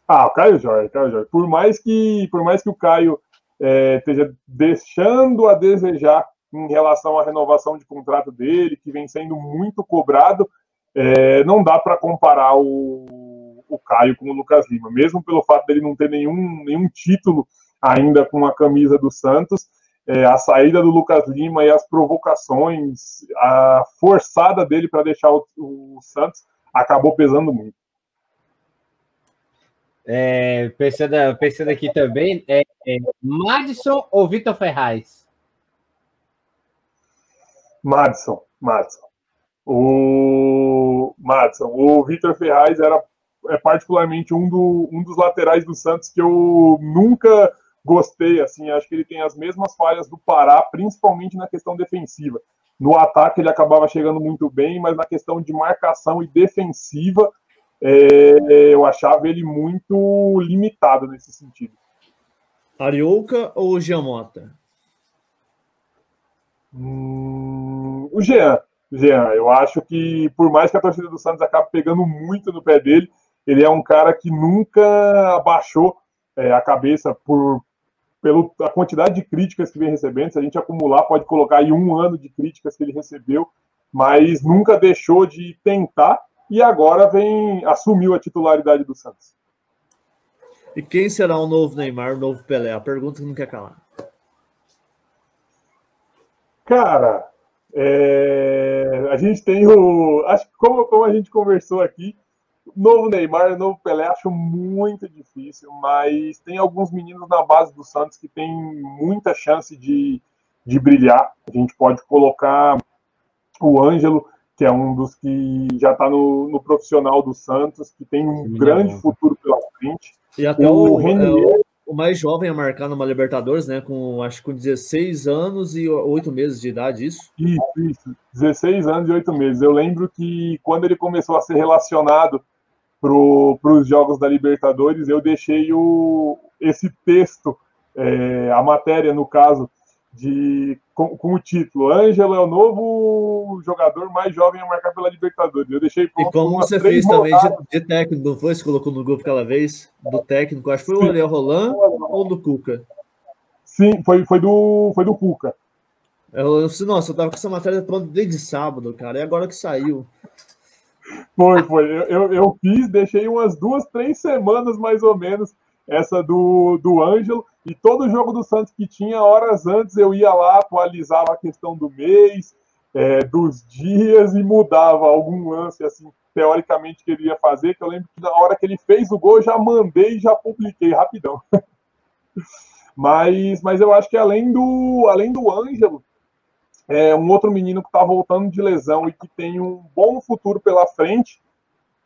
Ah, o Caio Jorge, Caio Jorge. Por mais que, por mais que o Caio é, esteja deixando a desejar em relação à renovação de contrato dele, que vem sendo muito cobrado, é, não dá para comparar o, o Caio com o Lucas Lima, mesmo pelo fato dele não ter nenhum, nenhum título ainda com a camisa do Santos. É, a saída do Lucas Lima e as provocações, a forçada dele para deixar o, o Santos acabou pesando muito. É, pensando, pensando aqui também, é, é Madison ou Vitor Ferraz? Madison, Madison. O Madison, o Vitor Ferraz era é particularmente um, do, um dos laterais do Santos que eu nunca gostei, assim, acho que ele tem as mesmas falhas do Pará, principalmente na questão defensiva. No ataque ele acabava chegando muito bem, mas na questão de marcação e defensiva é, eu achava ele muito limitado nesse sentido. Ariouca ou Giamota? Hum, o Jean. Jean, eu acho que por mais que a torcida do Santos acabe pegando muito no pé dele, ele é um cara que nunca abaixou é, a cabeça por pela quantidade de críticas que vem recebendo. Se a gente acumular, pode colocar aí um ano de críticas que ele recebeu, mas nunca deixou de tentar e agora vem assumiu a titularidade do Santos. E quem será o novo Neymar, o novo Pelé? A pergunta que não quer calar. Cara, é... a gente tem o. Acho que como, como a gente conversou aqui, novo Neymar, novo Pelé, acho muito difícil, mas tem alguns meninos na base do Santos que tem muita chance de, de brilhar. A gente pode colocar o Ângelo, que é um dos que já está no, no, profissional do Santos, que tem um grande futuro pela frente. E até o, o, é, o mais jovem a marcar numa Libertadores, né? Com acho que com 16 anos e 8 meses de idade, isso? Isso, isso. 16 anos e 8 meses. Eu lembro que quando ele começou a ser relacionado para os jogos da Libertadores, eu deixei o, esse texto, é, a matéria, no caso, de, com, com, o título Ângelo é o novo jogador mais jovem a marcar pela Libertadores. Eu deixei pronto, E como você fez também de, de, técnico, não foi? Você colocou no grupo aquela vez? Do técnico, acho que foi Sim. o Ariel Roland ou do Cuca? Sim, foi, foi, do, foi do Cuca. Eu, eu, nossa, eu tava com essa matéria pronta desde sábado, cara, e agora que saiu. Foi, foi. Eu, eu, eu, fiz, deixei umas duas, três semanas mais ou menos essa do, do Ângelo, e todo jogo do Santos que tinha, horas antes eu ia lá, atualizava a questão do mês, é, dos dias e mudava algum lance, assim, teoricamente que ele ia fazer, que eu lembro que na hora que ele fez o gol, já mandei e já publiquei rapidão. Mas, mas eu acho que além do, além do Ângelo, é um outro menino que está voltando de lesão e que tem um bom futuro pela frente,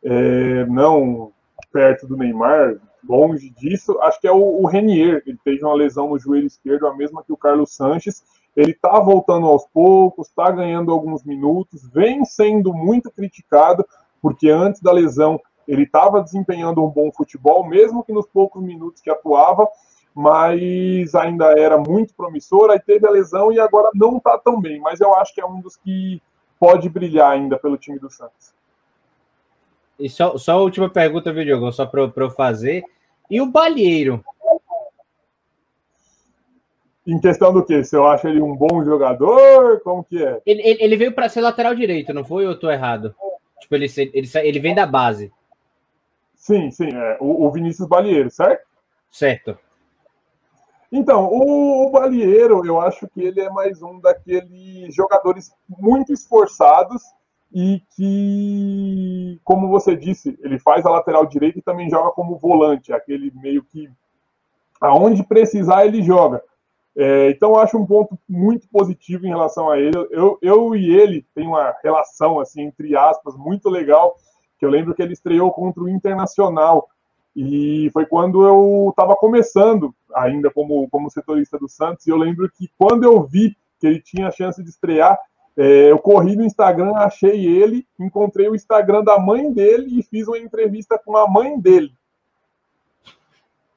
é, não perto do Neymar, longe disso, acho que é o, o Renier. Ele teve uma lesão no joelho esquerdo, a mesma que o Carlos Sanches. Ele está voltando aos poucos, está ganhando alguns minutos, vem sendo muito criticado, porque antes da lesão ele estava desempenhando um bom futebol, mesmo que nos poucos minutos que atuava, mas ainda era muito promissor. Aí teve a lesão e agora não está tão bem, mas eu acho que é um dos que pode brilhar ainda pelo time do Santos. E só, só a última pergunta, viu, Diogo? Só para eu fazer. E o Balheiro? Em questão do quê? Se eu acho ele um bom jogador, como que é? Ele, ele, veio para ser lateral direito, não foi? Ou eu tô errado? Tipo, ele, ele, ele vem da base. Sim, sim. É, o, o Vinícius Balieiro, certo? Certo. Então, o, o Balieiro, eu acho que ele é mais um daqueles jogadores muito esforçados e que, como você disse, ele faz a lateral direita e também joga como volante, aquele meio que aonde precisar ele joga. É, então eu acho um ponto muito positivo em relação a ele. Eu, eu e ele tem uma relação assim entre aspas muito legal. Que eu lembro que ele estreou contra o Internacional e foi quando eu estava começando ainda como como setorista do Santos. E eu lembro que quando eu vi que ele tinha a chance de estrear, é, eu corri no Instagram, achei ele, encontrei o Instagram da mãe dele e fiz uma entrevista com a mãe dele.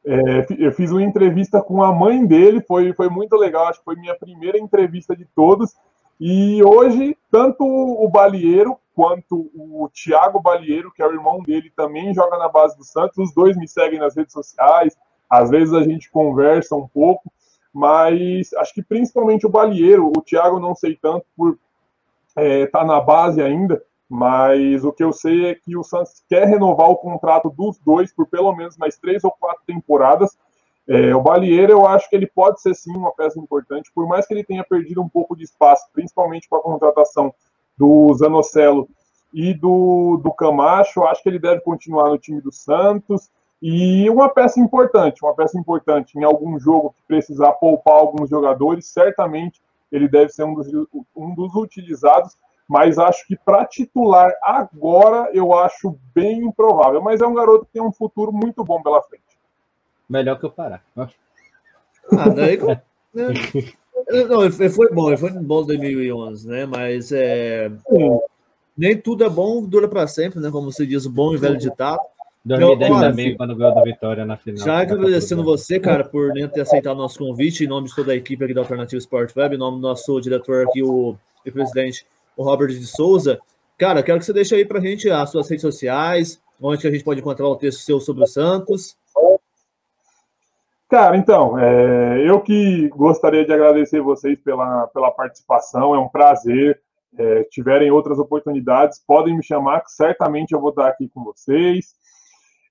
É, eu fiz uma entrevista com a mãe dele, foi, foi muito legal, acho que foi minha primeira entrevista de todos. E hoje, tanto o Balieiro quanto o Thiago Balieiro, que é o irmão dele, também joga na base do Santos. Os dois me seguem nas redes sociais, às vezes a gente conversa um pouco, mas acho que principalmente o Balieiro, o Thiago não sei tanto por está é, tá na base ainda, mas o que eu sei é que o Santos quer renovar o contrato dos dois por pelo menos mais três ou quatro temporadas. É, o Balieiro, eu acho que ele pode ser sim uma peça importante, por mais que ele tenha perdido um pouco de espaço, principalmente com a contratação do Zanocelo e do, do Camacho, acho que ele deve continuar no time do Santos. E uma peça importante, uma peça importante em algum jogo que precisar poupar alguns jogadores, certamente ele deve ser um dos, um dos utilizados, mas acho que para titular agora eu acho bem improvável. Mas é um garoto que tem um futuro muito bom pela frente. Melhor que eu parar. Ah, daí. Não, ele foi bom, ele foi bom em 2011, né? Mas é, nem tudo é bom, dura para sempre, né? Como se diz o bom e velho ditado. 2010 eu, também, quando ganhou da Vitória na final. Já agradecendo você, cara, por nem ter aceitado o nosso convite, em nome de toda a equipe aqui da Alternativa Sport Web, em nome do nosso diretor aqui, o, o presidente, o Robert de Souza. Cara, quero que você deixe aí pra gente as suas redes sociais, onde a gente pode encontrar o texto seu sobre o Santos. Cara, então, é, eu que gostaria de agradecer vocês pela, pela participação, é um prazer. É, tiverem outras oportunidades, podem me chamar, que certamente eu vou estar aqui com vocês.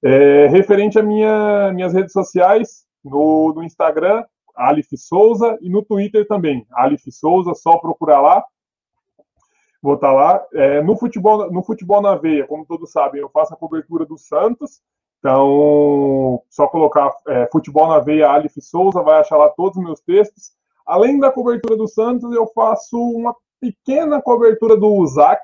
É, referente a minha, minhas redes sociais, no, no Instagram, Alif Souza, e no Twitter também, Alif Souza, só procurar lá. Vou estar tá lá. É, no, futebol, no Futebol na Veia, como todos sabem, eu faço a cobertura do Santos. Então, só colocar é, Futebol na Veia, Alif Souza, vai achar lá todos os meus textos. Além da cobertura do Santos, eu faço uma pequena cobertura do ZAC,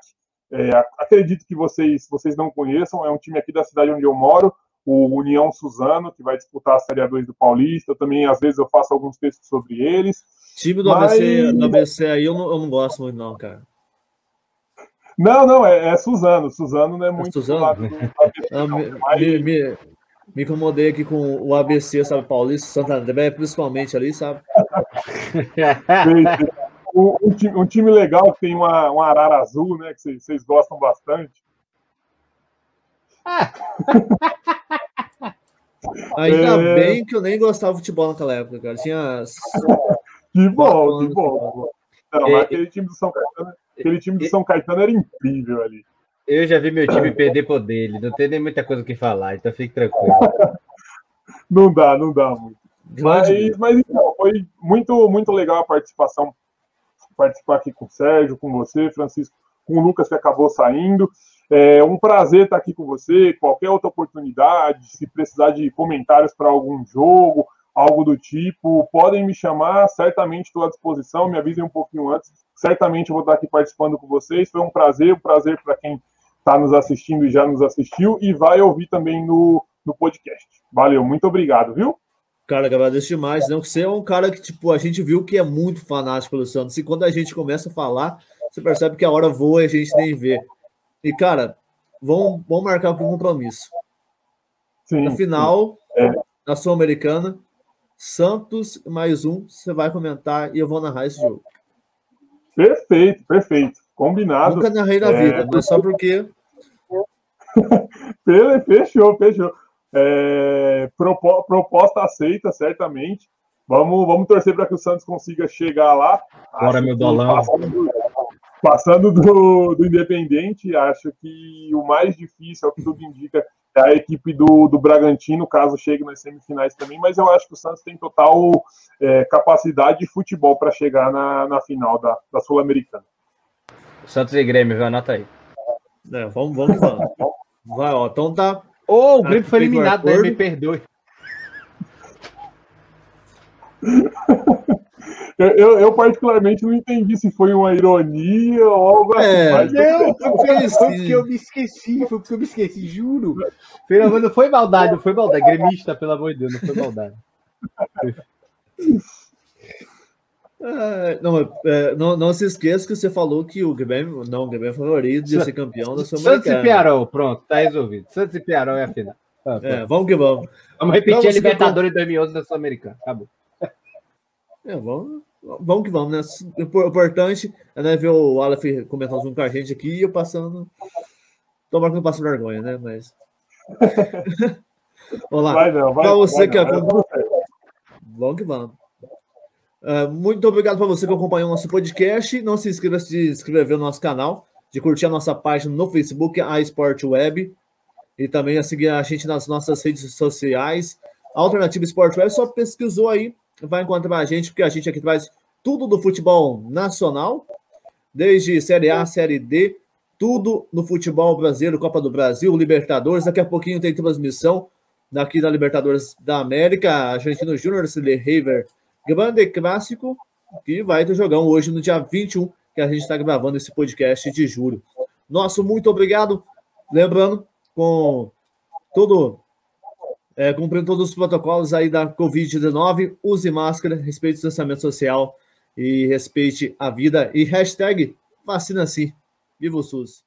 é, acredito que vocês, vocês não conheçam, é um time aqui da cidade onde eu moro, o União Suzano, que vai disputar a Série A2 do Paulista. Eu também, às vezes, eu faço alguns textos sobre eles. Time do, mas... ABC, do ABC aí eu não, eu não gosto muito, não, cara. Não, não, é, é Suzano. Suzano não é, é muito. É Suzano? ABC, não, não, mas... me, me, me, incomodei aqui com o ABC, sabe, Paulista, Santa André, principalmente ali, sabe? um, um, time, um, time, legal que tem uma, uma arara azul, né? Que vocês gostam bastante. Ainda é... bem que eu nem gostava de futebol naquela época, cara. Tinha. Que bom, que bom. Não, é, aquele time do São Caetano, aquele time do São Caetano era incrível ali. Eu já vi meu time perder por dele, não tem nem muita coisa o que falar, então fique tranquilo. não dá, não dá muito. Mas, mas então, foi muito, muito legal a participação participar aqui com o Sérgio, com você, Francisco, com o Lucas que acabou saindo. É um prazer estar aqui com você. Qualquer outra oportunidade, se precisar de comentários para algum jogo algo do tipo, podem me chamar, certamente estou à disposição, me avisem um pouquinho antes, certamente eu vou estar aqui participando com vocês, foi um prazer, um prazer para quem está nos assistindo e já nos assistiu, e vai ouvir também no, no podcast. Valeu, muito obrigado, viu? Cara, agradeço demais. Não, você é um cara que, tipo, a gente viu que é muito fanático pelo Santos. E quando a gente começa a falar, você percebe que a hora voa e a gente nem vê. E, cara, vamos, vamos marcar um compromisso. Sim, Na final, é. na Sul-Americana, Santos mais um, você vai comentar e eu vou narrar esse jogo. Perfeito, perfeito. Combinado. Nunca narrei na é... vida, mas só porque. fechou, fechou. É, proposta aceita, certamente. Vamos, vamos torcer para que o Santos consiga chegar lá. Bora, meu dolão. Passando, passando do, do Independente, acho que o mais difícil, é o que tudo indica, é a equipe do, do Bragantino, caso chegue nas semifinais também, mas eu acho que o Santos tem total é, capacidade de futebol para chegar na, na final da, da Sul-Americana. Santos e Grêmio, viu? Anota aí. É, vamos, vamos, vamos. Vai, ó. Então tá. Oh, o Grêmio foi eliminado, né? Me perdoe. Eu, eu, eu, particularmente não entendi se foi uma ironia ou algo assim. É, mas não, foi, porque, foi porque eu me esqueci, foi porque eu me esqueci, juro. Pelo não foi maldade, não foi maldade. Gremista, pelo amor de Deus, não foi maldade. É, não, é, não, não se esqueça que você falou que o Grêmio, não, o Grêmio é favorito de ser campeão da sua Santos e Piarol, pronto, tá resolvido. Santos e Piarol é a final. Ah, é, vamos que vamos. Vamos repetir então, a Libertadores de 2011 da Sul-Americana. Acabou. É, vamos, vamos que vamos, né? O importante é né, ver o Aleph comentando junto com a gente aqui e eu passando. Tomara que não passe vergonha, né? Mas. Olá. Vai não, vai, pra você vai que não, Vamos que vamos. Uh, muito obrigado para você que acompanhou o nosso podcast. Não se inscreva se inscrever no nosso canal, de curtir a nossa página no Facebook, a Sport Web, e também a seguir a gente nas nossas redes sociais. Alternativa Sport Web, só pesquisou aí vai encontrar a gente, porque a gente aqui traz tudo do futebol nacional, desde Série A, Série D, tudo no futebol brasileiro, Copa do Brasil, Libertadores. Daqui a pouquinho tem transmissão daqui da Libertadores da América, Argentino Júnior, River, grande clássico, que vai ter jogão hoje no dia 21, que a gente está gravando esse podcast de julho. Nosso muito obrigado. Lembrando, com todo é, cumprindo todos os protocolos aí da Covid-19, use máscara, respeite o distanciamento social e respeite a vida. E hashtag vacina sim. Viva o SUS!